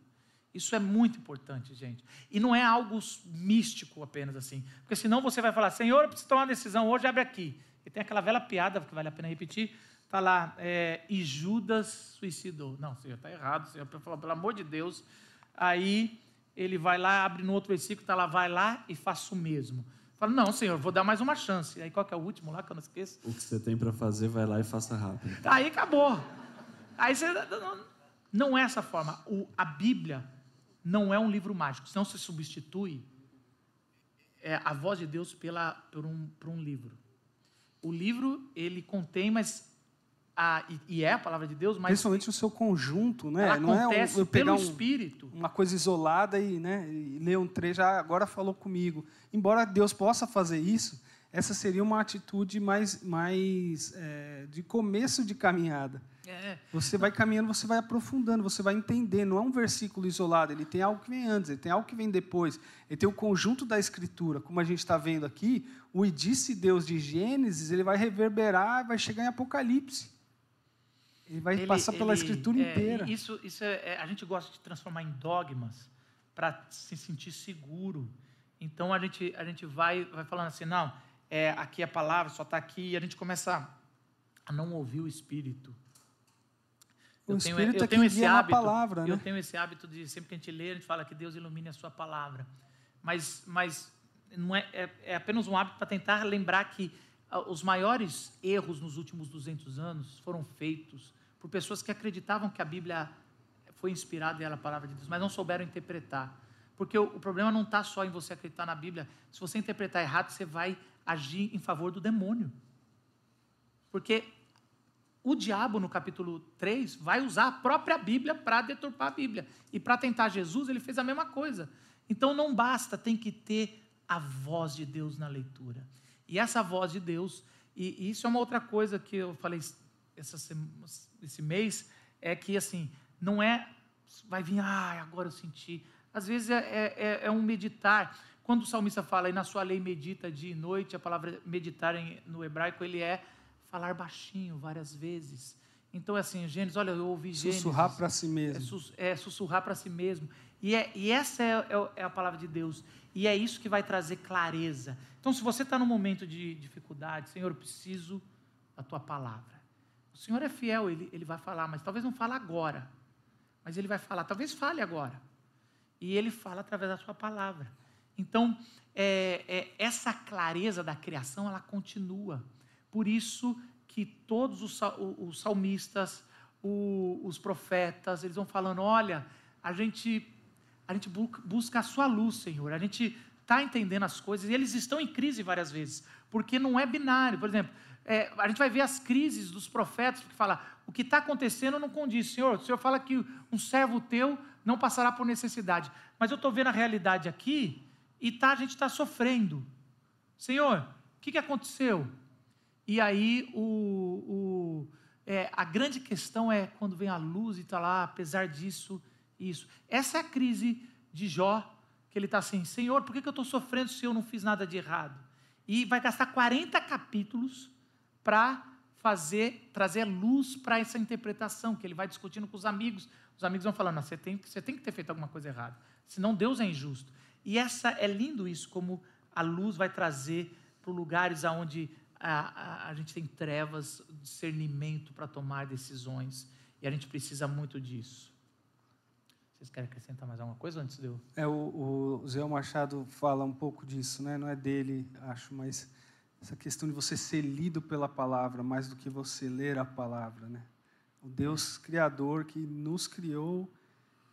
A: Isso é muito importante, gente. E não é algo místico apenas assim. Porque senão você vai falar, Senhor, eu preciso tomar uma decisão, hoje abre aqui. E tem aquela velha piada que vale a pena repetir. Está lá, é, e Judas suicidou. Não, Senhor, está errado, Senhor, pelo amor de Deus. Aí ele vai lá, abre no outro versículo, está lá, vai lá e faça o mesmo. Fala, não, Senhor, vou dar mais uma chance. Aí qual que é o último lá que eu não esqueço?
C: O que você tem para fazer, vai lá e faça rápido.
A: Aí acabou. Aí você. Não é essa forma. O, a Bíblia não é um livro mágico. Senão você substitui é, a voz de Deus pela, por, um, por um livro. O livro, ele contém, mas a, e, e, é a palavra de Deus, mas.
B: Principalmente o seu conjunto, né?
A: Ela não acontece é um, pelo um, Espírito.
B: Uma coisa isolada e, né, e ler um trecho, já agora falou comigo. Embora Deus possa fazer isso, essa seria uma atitude mais, mais é, de começo de caminhada. É. Você vai caminhando, você vai aprofundando, você vai entendendo. Não é um versículo isolado, ele tem algo que vem antes, ele tem algo que vem depois. Ele tem o conjunto da Escritura. Como a gente está vendo aqui, o e disse Deus de Gênesis, ele vai reverberar, vai chegar em Apocalipse. Ele vai ele, passar pela ele, escritura
A: é,
B: inteira.
A: Isso, isso é, é, a gente gosta de transformar em dogmas para se sentir seguro. Então a gente, a gente vai, vai falando assim, não, é, aqui a palavra só está aqui, e a gente começa a não ouvir o Espírito.
B: O eu tenho, Espírito eu é tenho esse hábito, palavra, né?
A: Eu tenho esse hábito de sempre que a gente lê, a gente fala que Deus ilumine a sua palavra. Mas, mas não é, é, é apenas um hábito para tentar lembrar que ah, os maiores erros nos últimos 200 anos foram feitos por pessoas que acreditavam que a Bíblia foi inspirada e era a palavra de Deus, mas não souberam interpretar. Porque o, o problema não está só em você acreditar na Bíblia. Se você interpretar errado, você vai agir em favor do demônio. Porque o diabo, no capítulo 3, vai usar a própria Bíblia para deturpar a Bíblia. E para tentar Jesus, ele fez a mesma coisa. Então não basta, tem que ter a voz de Deus na leitura. E essa voz de Deus, e, isso é uma outra coisa que eu falei essa, esse mês, é que assim, não é, vai vir, ah, agora eu senti. Às vezes é, é, é, é um meditar. Quando o salmista fala, e na sua lei medita dia e noite, a palavra meditar em, no hebraico, ele é falar baixinho várias vezes. Então, é assim, Gênesis, olha, eu ouvi Gênesis.
B: Sussurrar para si mesmo.
A: É, sus, é sussurrar para si mesmo. E, é, e essa é, é, é, a palavra de Deus. E é isso que vai trazer clareza. Então, se você está num momento de dificuldade, Senhor, eu preciso da tua palavra. O Senhor é fiel, ele, ele vai falar, mas talvez não fale agora. Mas ele vai falar, talvez fale agora. E ele fala através da sua palavra. Então, é, é, essa clareza da criação, ela continua. Por isso que todos os, os salmistas, os profetas, eles vão falando: olha, a gente, a gente busca a sua luz, Senhor, a gente está entendendo as coisas, e eles estão em crise várias vezes, porque não é binário. Por exemplo, é, a gente vai ver as crises dos profetas, que fala, o que está acontecendo não condiz. Senhor, o Senhor fala que um servo teu não passará por necessidade. Mas eu estou vendo a realidade aqui e tá, a gente está sofrendo. Senhor, o que, que aconteceu? E aí o, o é, a grande questão é quando vem a luz e está lá, apesar disso, isso. Essa é a crise de Jó, que ele está assim, Senhor, por que, que eu estou sofrendo se eu não fiz nada de errado? E vai gastar 40 capítulos para fazer, trazer luz para essa interpretação, que ele vai discutindo com os amigos. Os amigos vão falando, você tem, você tem que ter feito alguma coisa errada, senão Deus é injusto. E essa é lindo isso, como a luz vai trazer para lugares onde a, a, a gente tem trevas, discernimento para tomar decisões. E a gente precisa muito disso. Vocês querem acrescentar mais alguma coisa antes de eu?
B: É, o, o Zé Machado fala um pouco disso, né? não é dele, acho, mas essa questão de você ser lido pela palavra mais do que você ler a palavra. Né? O Deus Criador que nos criou,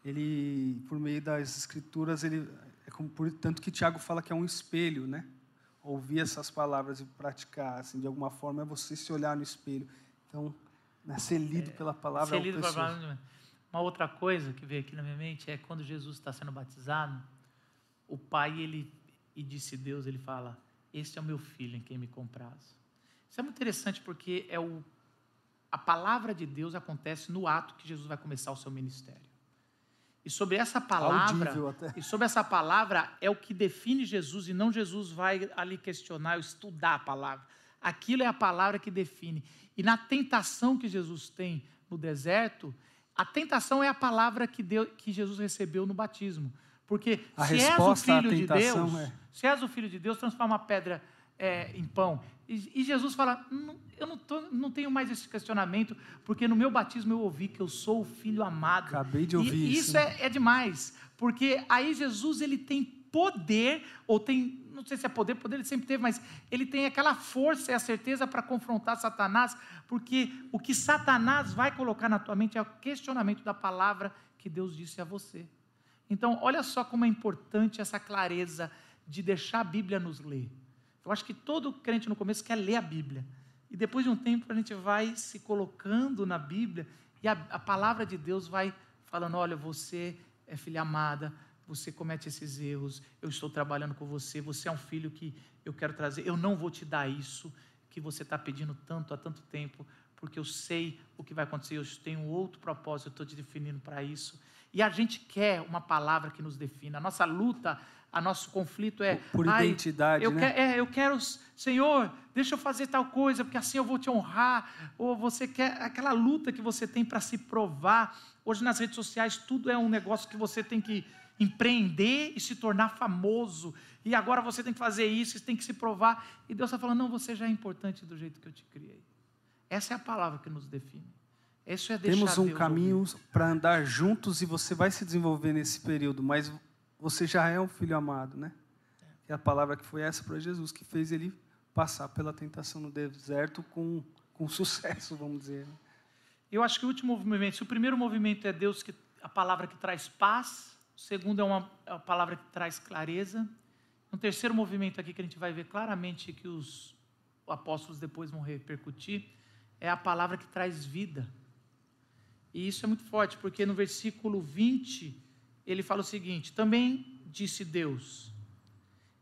B: ele, por meio das Escrituras, ele é como por, tanto que Tiago fala que é um espelho, né? Ouvir essas palavras e praticar, assim, de alguma forma, é você se olhar no espelho. Então, né, ser lido é, pela palavra
A: ser lido pela palavra. Uma outra coisa que veio aqui na minha mente é quando Jesus está sendo batizado, o Pai ele e disse Deus, ele fala: "Este é o meu filho em quem me compraz". Isso é muito interessante porque é o a palavra de Deus acontece no ato que Jesus vai começar o seu ministério. E sobre essa palavra, e sobre essa palavra é o que define Jesus e não Jesus vai ali questionar ou estudar a palavra. Aquilo é a palavra que define. E na tentação que Jesus tem no deserto, a tentação é a palavra que, Deus, que Jesus recebeu no batismo. Porque a se és o filho de Deus, é... se és o filho de Deus, transforma a pedra é, em pão. E, e Jesus fala: não, eu não, tô, não, tenho mais esse questionamento, porque no meu batismo eu ouvi que eu sou o filho amado.
B: Acabei de ouvir
A: e,
B: isso.
A: Isso é, é demais, porque aí Jesus ele tem poder, ou tem, não sei se é poder, poder ele sempre teve, mas ele tem aquela força e a certeza para confrontar Satanás, porque o que Satanás vai colocar na tua mente é o questionamento da palavra que Deus disse a você. Então, olha só como é importante essa clareza de deixar a Bíblia nos ler. Eu acho que todo crente no começo quer ler a Bíblia. E depois de um tempo a gente vai se colocando na Bíblia e a, a palavra de Deus vai falando: olha, você é filha amada, você comete esses erros, eu estou trabalhando com você, você é um filho que eu quero trazer, eu não vou te dar isso que você está pedindo tanto há tanto tempo, porque eu sei o que vai acontecer, eu tenho outro propósito, eu estou te definindo para isso. E a gente quer uma palavra que nos defina. A nossa luta a nosso conflito é
B: por identidade,
A: eu,
B: né?
A: quer, é, eu quero, Senhor, deixa eu fazer tal coisa, porque assim eu vou te honrar. Ou você quer aquela luta que você tem para se provar. Hoje nas redes sociais tudo é um negócio que você tem que empreender e se tornar famoso. E agora você tem que fazer isso, você tem que se provar. E Deus está falando: não, você já é importante do jeito que eu te criei. Essa é a palavra que nos define. Isso é deixar
B: Temos um
A: Deus
B: caminho para andar juntos e você vai se desenvolver nesse período, mas você já é um filho amado, né? É a palavra que foi essa para Jesus, que fez ele passar pela tentação no deserto com, com sucesso, vamos dizer. Né?
A: Eu acho que o último movimento, se o primeiro movimento é Deus, que a palavra que traz paz, o segundo é uma, é uma palavra que traz clareza. Um terceiro movimento aqui que a gente vai ver claramente que os apóstolos depois vão repercutir, é a palavra que traz vida. E isso é muito forte, porque no versículo 20 ele fala o seguinte: também disse Deus: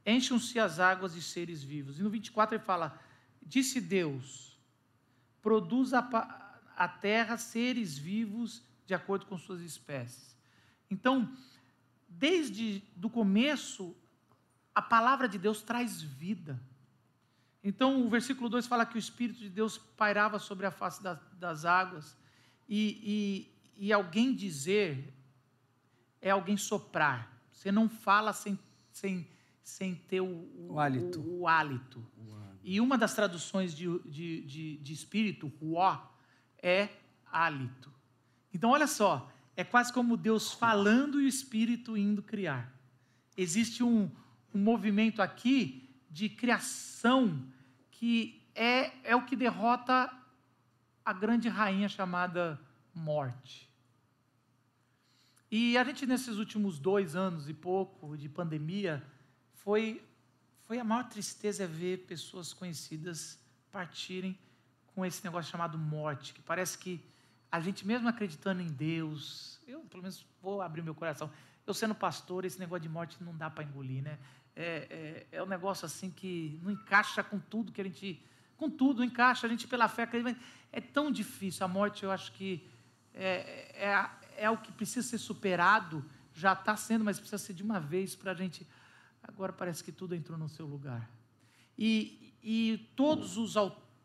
A: encham-se as águas de seres vivos. E no 24 ele fala: disse Deus: produz a, a terra seres vivos de acordo com suas espécies. Então, desde do começo, a palavra de Deus traz vida. Então, o versículo 2 fala que o Espírito de Deus pairava sobre a face das, das águas. E, e, e alguém dizer, é alguém soprar. Você não fala sem, sem, sem ter o, o,
B: o hálito.
A: O, o, hálito. E uma das traduções de, de, de, de espírito, ruó, é hálito. Então, olha só, é quase como Deus falando e o espírito indo criar. Existe um, um movimento aqui de criação que é, é o que derrota a grande rainha chamada morte. E a gente, nesses últimos dois anos e pouco de pandemia, foi, foi a maior tristeza é ver pessoas conhecidas partirem com esse negócio chamado morte, que parece que a gente, mesmo acreditando em Deus, eu pelo menos vou abrir meu coração, eu sendo pastor, esse negócio de morte não dá para engolir, né? É, é, é, um negócio assim que não encaixa com tudo que a gente. Com tudo, encaixa, a gente pela fé. É tão difícil. A morte, eu acho que é, é, é o que precisa ser superado, já está sendo, mas precisa ser de uma vez para a gente. Agora parece que tudo entrou no seu lugar. E, e todos, os,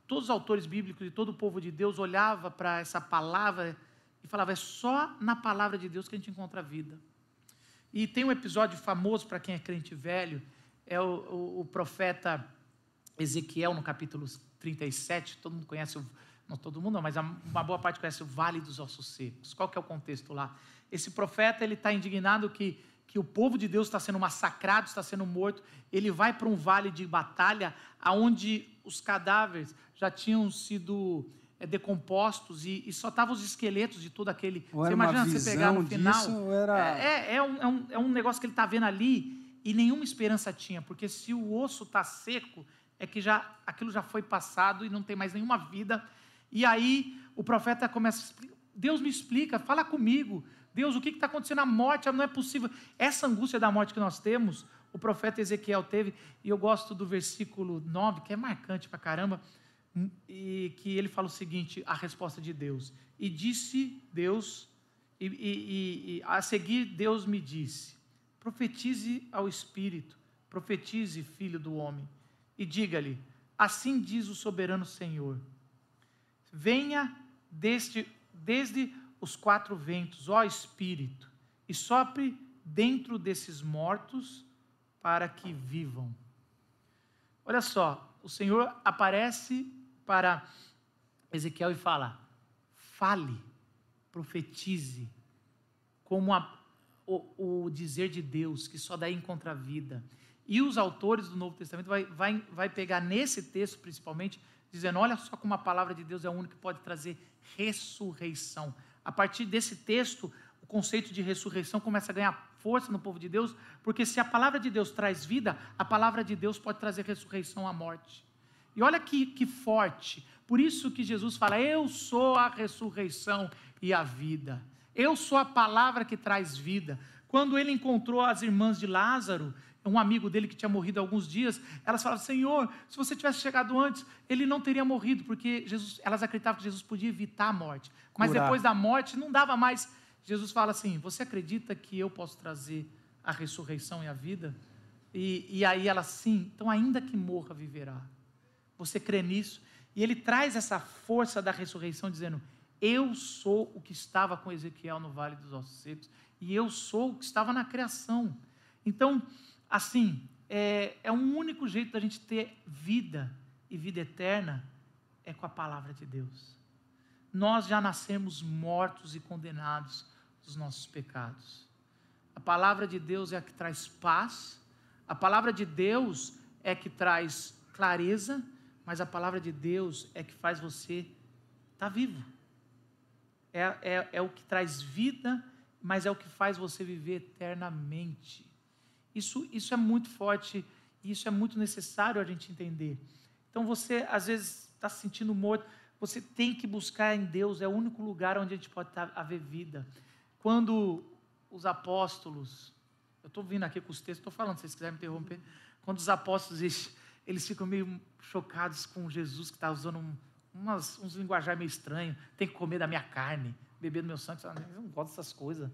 A: todos os autores bíblicos e todo o povo de Deus olhava para essa palavra e falava: é só na palavra de Deus que a gente encontra a vida. E tem um episódio famoso para quem é crente velho, é o, o, o, profeta Ezequiel, no capítulo 37, todo mundo conhece, o, não todo mundo não, mas uma boa parte conhece o Vale dos Ossos Secos. Qual que é o contexto lá? Esse profeta, ele está indignado que, que o povo de Deus está sendo massacrado, está sendo morto, ele vai para um vale de batalha, aonde os cadáveres já tinham sido é, decompostos e, e, só estavam os esqueletos de todo aquele.
B: Ou você imagina você pegar no final. Disso, era...
A: é, é, é, um, é, um, é um negócio que ele está vendo ali e nenhuma esperança tinha, porque se o osso está seco, é que já aquilo já foi passado e não tem mais nenhuma vida. E aí o profeta começa a explicar, Deus me explica, fala comigo. Deus, o que está acontecendo? A morte não é possível. Essa angústia da morte que nós temos, o profeta Ezequiel teve, e eu gosto do versículo 9, que é marcante para caramba e que ele fala o seguinte, a resposta de Deus. E disse Deus, e, e, e, a seguir Deus me disse: profetize ao Espírito, profetize, filho do homem, e diga-lhe: assim diz o soberano Senhor: venha deste, desde os quatro ventos, ó Espírito, e sopre dentro desses mortos para que vivam. Olha só, o Senhor aparece para Ezequiel e fala: fale, profetize, como a, o, o, dizer de Deus, que só daí encontra vida. E os autores do Novo Testamento vai, vai, vai pegar nesse texto, principalmente, dizendo: olha só como a palavra de Deus é a única que pode trazer ressurreição. A partir desse texto, o conceito de ressurreição começa a ganhar força no povo de Deus, porque se a palavra de Deus traz vida, a palavra de Deus pode trazer ressurreição à morte. E olha que, que forte. Por isso que Jesus fala: Eu sou a ressurreição e a vida. Eu sou a palavra que traz vida. Quando ele encontrou as irmãs de Lázaro, um amigo dele que tinha morrido há alguns dias, elas falavam: Senhor, se você tivesse chegado antes, ele não teria morrido, porque Jesus, elas acreditavam que Jesus podia evitar a morte. Mas Curar. depois da morte não dava mais. Jesus fala assim: Você acredita que eu posso trazer a ressurreição e a vida? E, e aí ela, sim, então ainda que morra, viverá. Você crê nisso? E ele traz essa força da ressurreição, dizendo: Eu sou o que estava com Ezequiel no Vale dos Ossos Secos, e eu sou o que estava na criação. Então, assim, é, é um único jeito da gente ter vida e vida eterna é com a palavra de Deus. Nós já nascemos mortos e condenados dos nossos pecados. A palavra de Deus é a que traz paz, a palavra de Deus é que traz clareza, mas a palavra de Deus é que faz você estar tá vivo. É, é, é o que traz vida, mas é o que faz você viver eternamente. Isso, isso é muito forte e isso é muito necessário a gente entender. Então você, às vezes, está se sentindo morto, você tem que buscar em Deus, é o único lugar onde a gente pode tá, haver vida. Quando os apóstolos, eu estou vindo aqui com os textos, estou falando, se vocês quiserem me interromper, quando os apóstolos eles ficam meio chocados com Jesus que está usando um, umas, uns linguajar meio estranho. Tem que comer da minha carne, beber do meu sangue. Eu não gosto dessas coisas.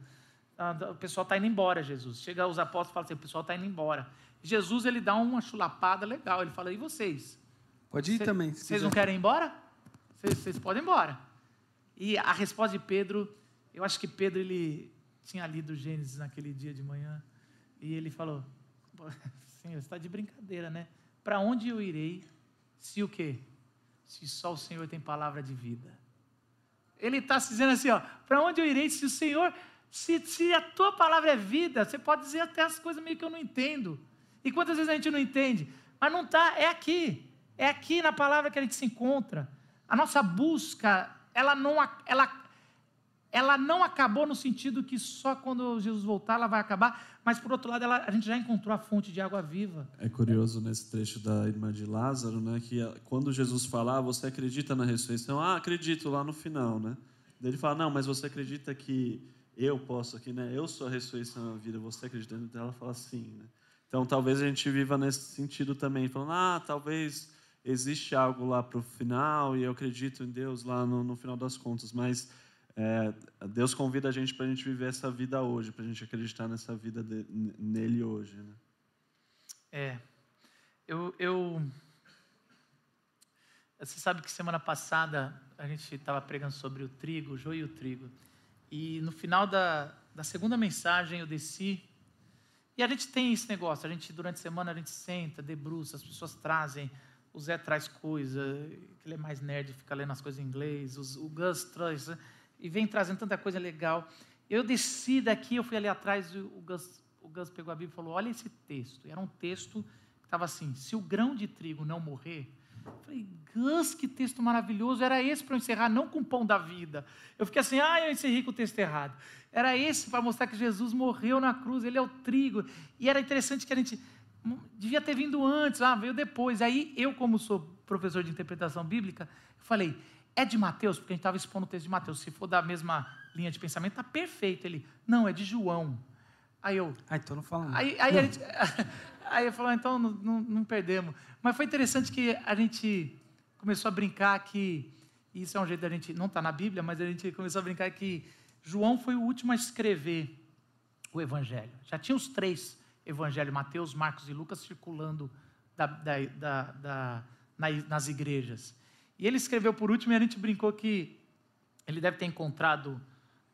A: Ah, o pessoal está indo embora, Jesus. Chega os apóstolos e fala assim: o pessoal está indo embora. Jesus ele dá uma chulapada legal. Ele fala: e vocês?
B: Pode ir Cê, também.
A: Vocês não querem ir embora? Vocês podem ir embora. E a resposta de Pedro, eu acho que Pedro ele tinha lido Gênesis naquele dia de manhã e ele falou: Senhor, você está de brincadeira, né? Para onde eu irei se o quê? Se só o Senhor tem palavra de vida. Ele está dizendo assim, para onde eu irei se o Senhor, se, se a tua palavra é vida, você pode dizer até as coisas meio que eu não entendo. E quantas vezes a gente não entende? Mas não está, é aqui. É aqui na palavra que a gente se encontra. A nossa busca ela não, ela, ela não acabou no sentido que só quando Jesus voltar ela vai acabar, mas por outro lado ela, a gente já encontrou a fonte de água viva.
C: É curioso nesse trecho da irmã de Lázaro, né, que quando Jesus fala, ah, você acredita na ressurreição? Ah, acredito lá no final, né? Ele fala, não, mas você acredita que eu posso aqui, né? Eu sou a ressurreição e a vida, você acredita? Então ela fala sim, né? Então talvez a gente viva nesse sentido também, falando, ah, talvez existe algo lá para o final e eu acredito em Deus lá no, no final das contas, mas é, Deus convida a gente para a gente viver essa vida hoje, para a gente acreditar nessa vida de, nele hoje. Né?
A: É, eu, eu, você sabe que semana passada a gente estava pregando sobre o trigo, o joio e o trigo, e no final da, da segunda mensagem eu desci e a gente tem esse negócio, a gente durante a semana a gente senta, debruça, as pessoas trazem o Zé traz coisa, que ele é mais nerd, fica lendo as coisas em inglês, o Gus traz e vem trazendo tanta coisa legal. Eu desci daqui, eu fui ali atrás, o Gus, o Gus pegou a Bíblia e falou: Olha esse texto. E era um texto que estava assim: Se o grão de trigo não morrer. Eu falei, Gus, que texto maravilhoso. Era esse para eu encerrar, não com o pão da vida. Eu fiquei assim: Ah, eu encerrei com o texto errado. Era esse para mostrar que Jesus morreu na cruz, ele é o trigo. E era interessante que a gente devia ter vindo antes, ah, veio depois. Aí eu, como sou professor de interpretação bíblica, falei, é de Mateus, porque a gente estava expondo o texto de Mateus. Se for da mesma linha de pensamento, está perfeito. Ele, não, é de João. Aí eu.
B: Ah, então não falando.
A: Aí, aí, a gente, aí eu falei, então não, não, não, perdemos. Mas foi interessante que a gente começou a brincar que. Isso é um jeito da gente. Não está na Bíblia, mas a gente começou a brincar que João foi o último a escrever o Evangelho. Já tinha os três Evangelho, Mateus, Marcos e Lucas, circulando da, da, da, nas igrejas. E ele escreveu por último e a gente brincou que ele deve ter encontrado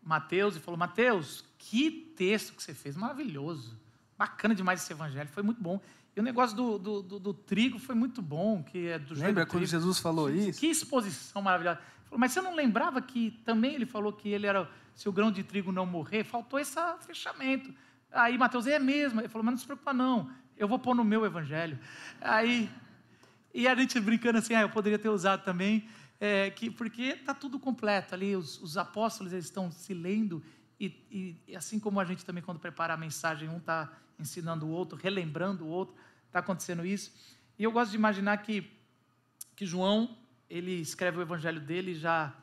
A: Mateus e falou: Mateus, que texto que você fez, maravilhoso, bacana demais esse evangelho, foi muito bom. E o negócio do, do, do, do trigo foi muito bom, que é do
B: Lembra quando Jesus falou
A: que,
B: isso?
A: Que exposição maravilhosa. Falou, mas você não lembrava que também ele falou que ele era, se o grão de trigo não morrer, faltou esse fechamento. Aí Mateus, é mesmo. Ele falou, mas não se preocupa não, eu vou pôr no meu evangelho. Aí e a gente brincando assim, ah, eu poderia ter usado também, é, que, porque está tudo completo ali, os, os apóstolos eles estão se lendo, e, e, assim como a gente também, quando prepara a mensagem, um está ensinando o outro, relembrando o outro, está acontecendo isso. E eu gosto de imaginar que, que João, ele escreve o evangelho dele já.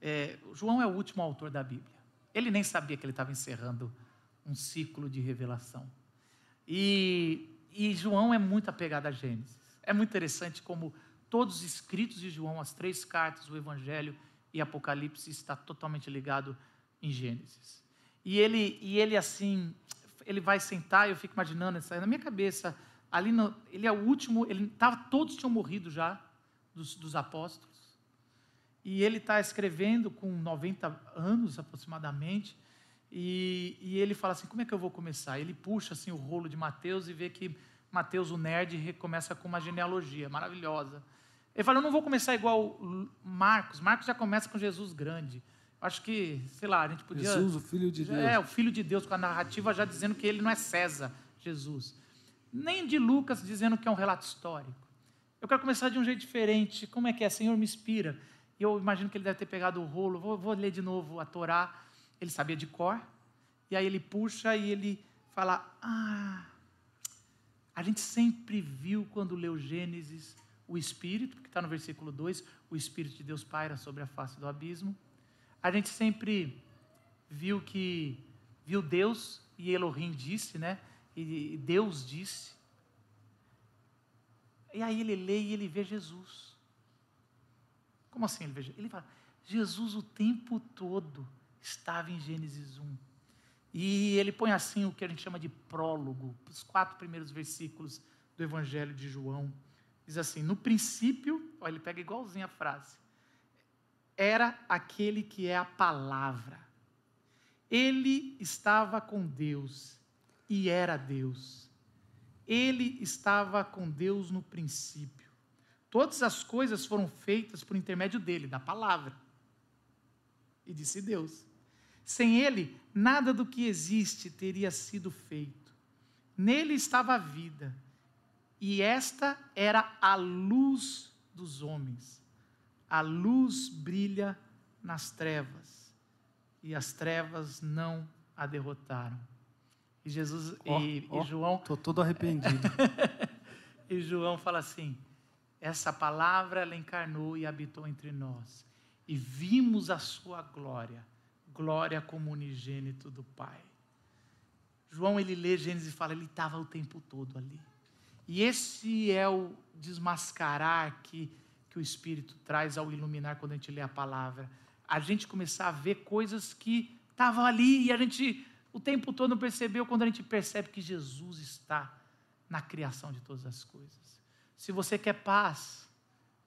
A: É, João é o último autor da Bíblia. Ele nem sabia que ele estava encerrando um ciclo de revelação. E, e João é muito apegado a Gênesis. É muito interessante como todos os escritos de João, as três cartas, o Evangelho e Apocalipse, está totalmente ligado em Gênesis. E ele, e ele assim, ele vai sentar, eu fico imaginando, na minha cabeça, ali no, ele é o último, ele tava, todos tinham morrido já, dos, dos apóstolos. E ele está escrevendo com 90 anos aproximadamente, e, e, ele fala assim: como é que eu vou começar? Ele puxa assim o rolo de Mateus e vê que Mateus, o nerd, recomeça com uma genealogia maravilhosa. Ele fala: Eu não vou começar igual Marcos. Marcos já começa com Jesus grande. Acho que, sei lá, a gente podia.
B: Jesus, o Filho de Deus.
A: É, o Filho de Deus, com a narrativa já dizendo que ele não é César, Jesus. Nem de Lucas dizendo que é um relato histórico. Eu quero começar de um jeito diferente. Como é que é? Senhor, me inspira. E eu imagino que ele deve ter pegado o rolo. Vou, vou ler de novo a Torá. Ele sabia de cor. E aí ele puxa e ele fala: Ah a gente sempre viu, quando leu Gênesis, o Espírito, que está no versículo 2, o Espírito de Deus paira sobre a face do abismo. A gente sempre viu que, viu Deus, e Elohim disse, né? E Deus disse. E aí ele lê e ele vê Jesus. Como assim ele vê? Ele fala, Jesus o tempo todo estava em Gênesis 1. E ele põe assim o que a gente chama de prólogo, os quatro primeiros versículos do Evangelho de João. Diz assim: No princípio, olha, ele pega igualzinho a frase. Era aquele que é a palavra. Ele estava com Deus e era Deus. Ele estava com Deus no princípio. Todas as coisas foram feitas por intermédio dele, da palavra. E disse Deus. Sem ele, nada do que existe teria sido feito. Nele estava a vida, e esta era a luz dos homens. A luz brilha nas trevas, e as trevas não a derrotaram. E Jesus
B: Ó,
A: e,
B: ó.
A: e João
B: Tô todo arrependido.
A: e João fala assim: essa palavra ela encarnou e habitou entre nós, e vimos a sua glória, glória como unigênito do Pai. João ele lê Gênesis e fala, ele estava o tempo todo ali. E esse é o desmascarar que, que o Espírito traz ao iluminar quando a gente lê a palavra. A gente começar a ver coisas que estavam ali e a gente o tempo todo não percebeu quando a gente percebe que Jesus está na criação de todas as coisas. Se você quer paz,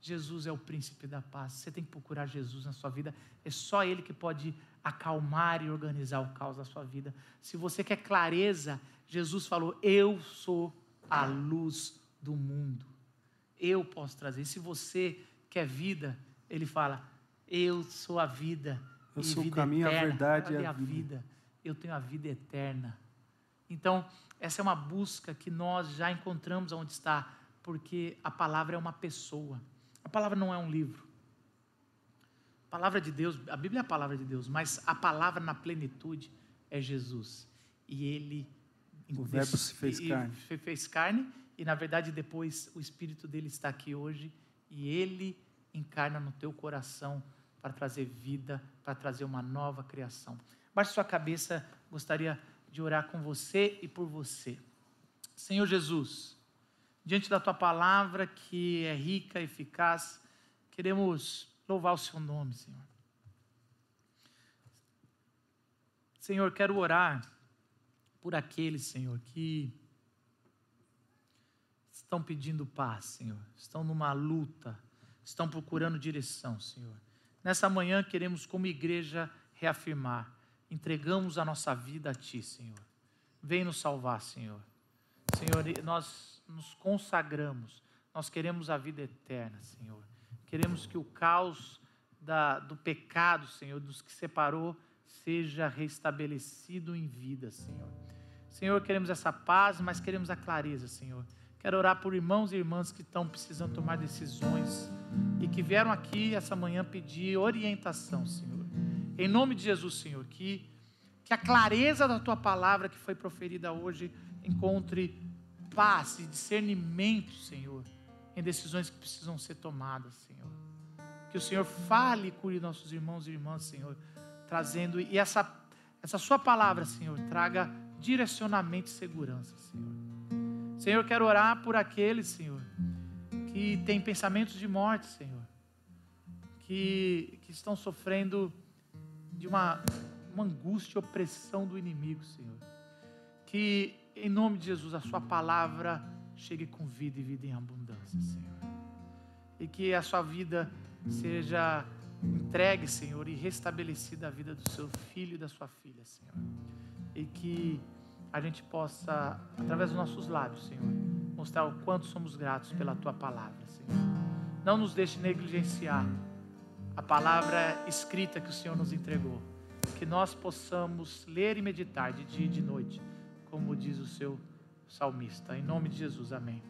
A: Jesus é o príncipe da paz. Você tem que procurar Jesus na sua vida. É só Ele que pode acalmar e organizar o caos da sua vida. Se você quer clareza, Jesus falou: Eu sou a luz do mundo. Eu posso trazer. Se você quer vida, Ele fala: Eu sou a vida.
B: Eu sou o
A: vida
B: caminho, a
A: eterna.
B: verdade e a
A: a
B: vida?
A: vida. Eu tenho a vida eterna. Então, essa é uma busca que nós já encontramos onde está, porque a palavra é uma pessoa. A palavra não é um livro. A palavra de Deus, a Bíblia é a palavra de Deus, mas a palavra na plenitude é Jesus. E ele
B: O Verbo se fez
A: e-
B: carne.
A: fe- fez carne e na verdade depois o espírito dele está aqui hoje e ele encarna no teu coração para trazer vida, para trazer uma nova criação. Baixe sua cabeça, gostaria de orar com você e por você. Senhor Jesus, diante da tua palavra que é rica, eficaz, queremos louvar o seu nome, Senhor. Senhor, quero orar por aqueles, Senhor, que estão pedindo paz, Senhor, estão numa luta, estão procurando direção, Senhor. Nessa manhã queremos, como igreja, reafirmar: entregamos a nossa vida a Ti, Senhor. Vem nos salvar, Senhor. Senhor, nós nos consagramos, nós queremos a vida eterna, Senhor. Queremos que o caos da, do pecado, Senhor, dos que separou, seja restabelecido em vida, Senhor. Senhor, queremos essa paz, mas queremos a clareza, Senhor. Quero orar por irmãos e irmãs que estão precisando tomar decisões e que vieram aqui essa manhã pedir orientação, Senhor. Em nome de Jesus, Senhor, que, que a clareza da tua palavra que foi proferida hoje encontre paz e discernimento, Senhor, em decisões que precisam ser tomadas. Que o Senhor fale e cure nossos irmãos e irmãs, Senhor, trazendo e essa essa sua palavra, Senhor, traga direcionamento e segurança, Senhor. Senhor, quero orar por aqueles, Senhor, que têm pensamentos de morte, Senhor, que, que estão sofrendo de uma, uma angústia opressão do inimigo, Senhor. Que, em nome de Jesus, a Sua palavra chegue com vida e vida em abundância, Senhor. E que a Sua vida seja entregue, Senhor, e restabelecida a vida do seu filho e da sua filha, Senhor. E que a gente possa, através dos nossos lábios, Senhor, mostrar o quanto somos gratos pela tua palavra, Senhor. Não nos deixe negligenciar a palavra escrita que o Senhor nos entregou. Que nós possamos ler e meditar de dia e de noite, como diz o seu salmista. Em nome de Jesus, amém.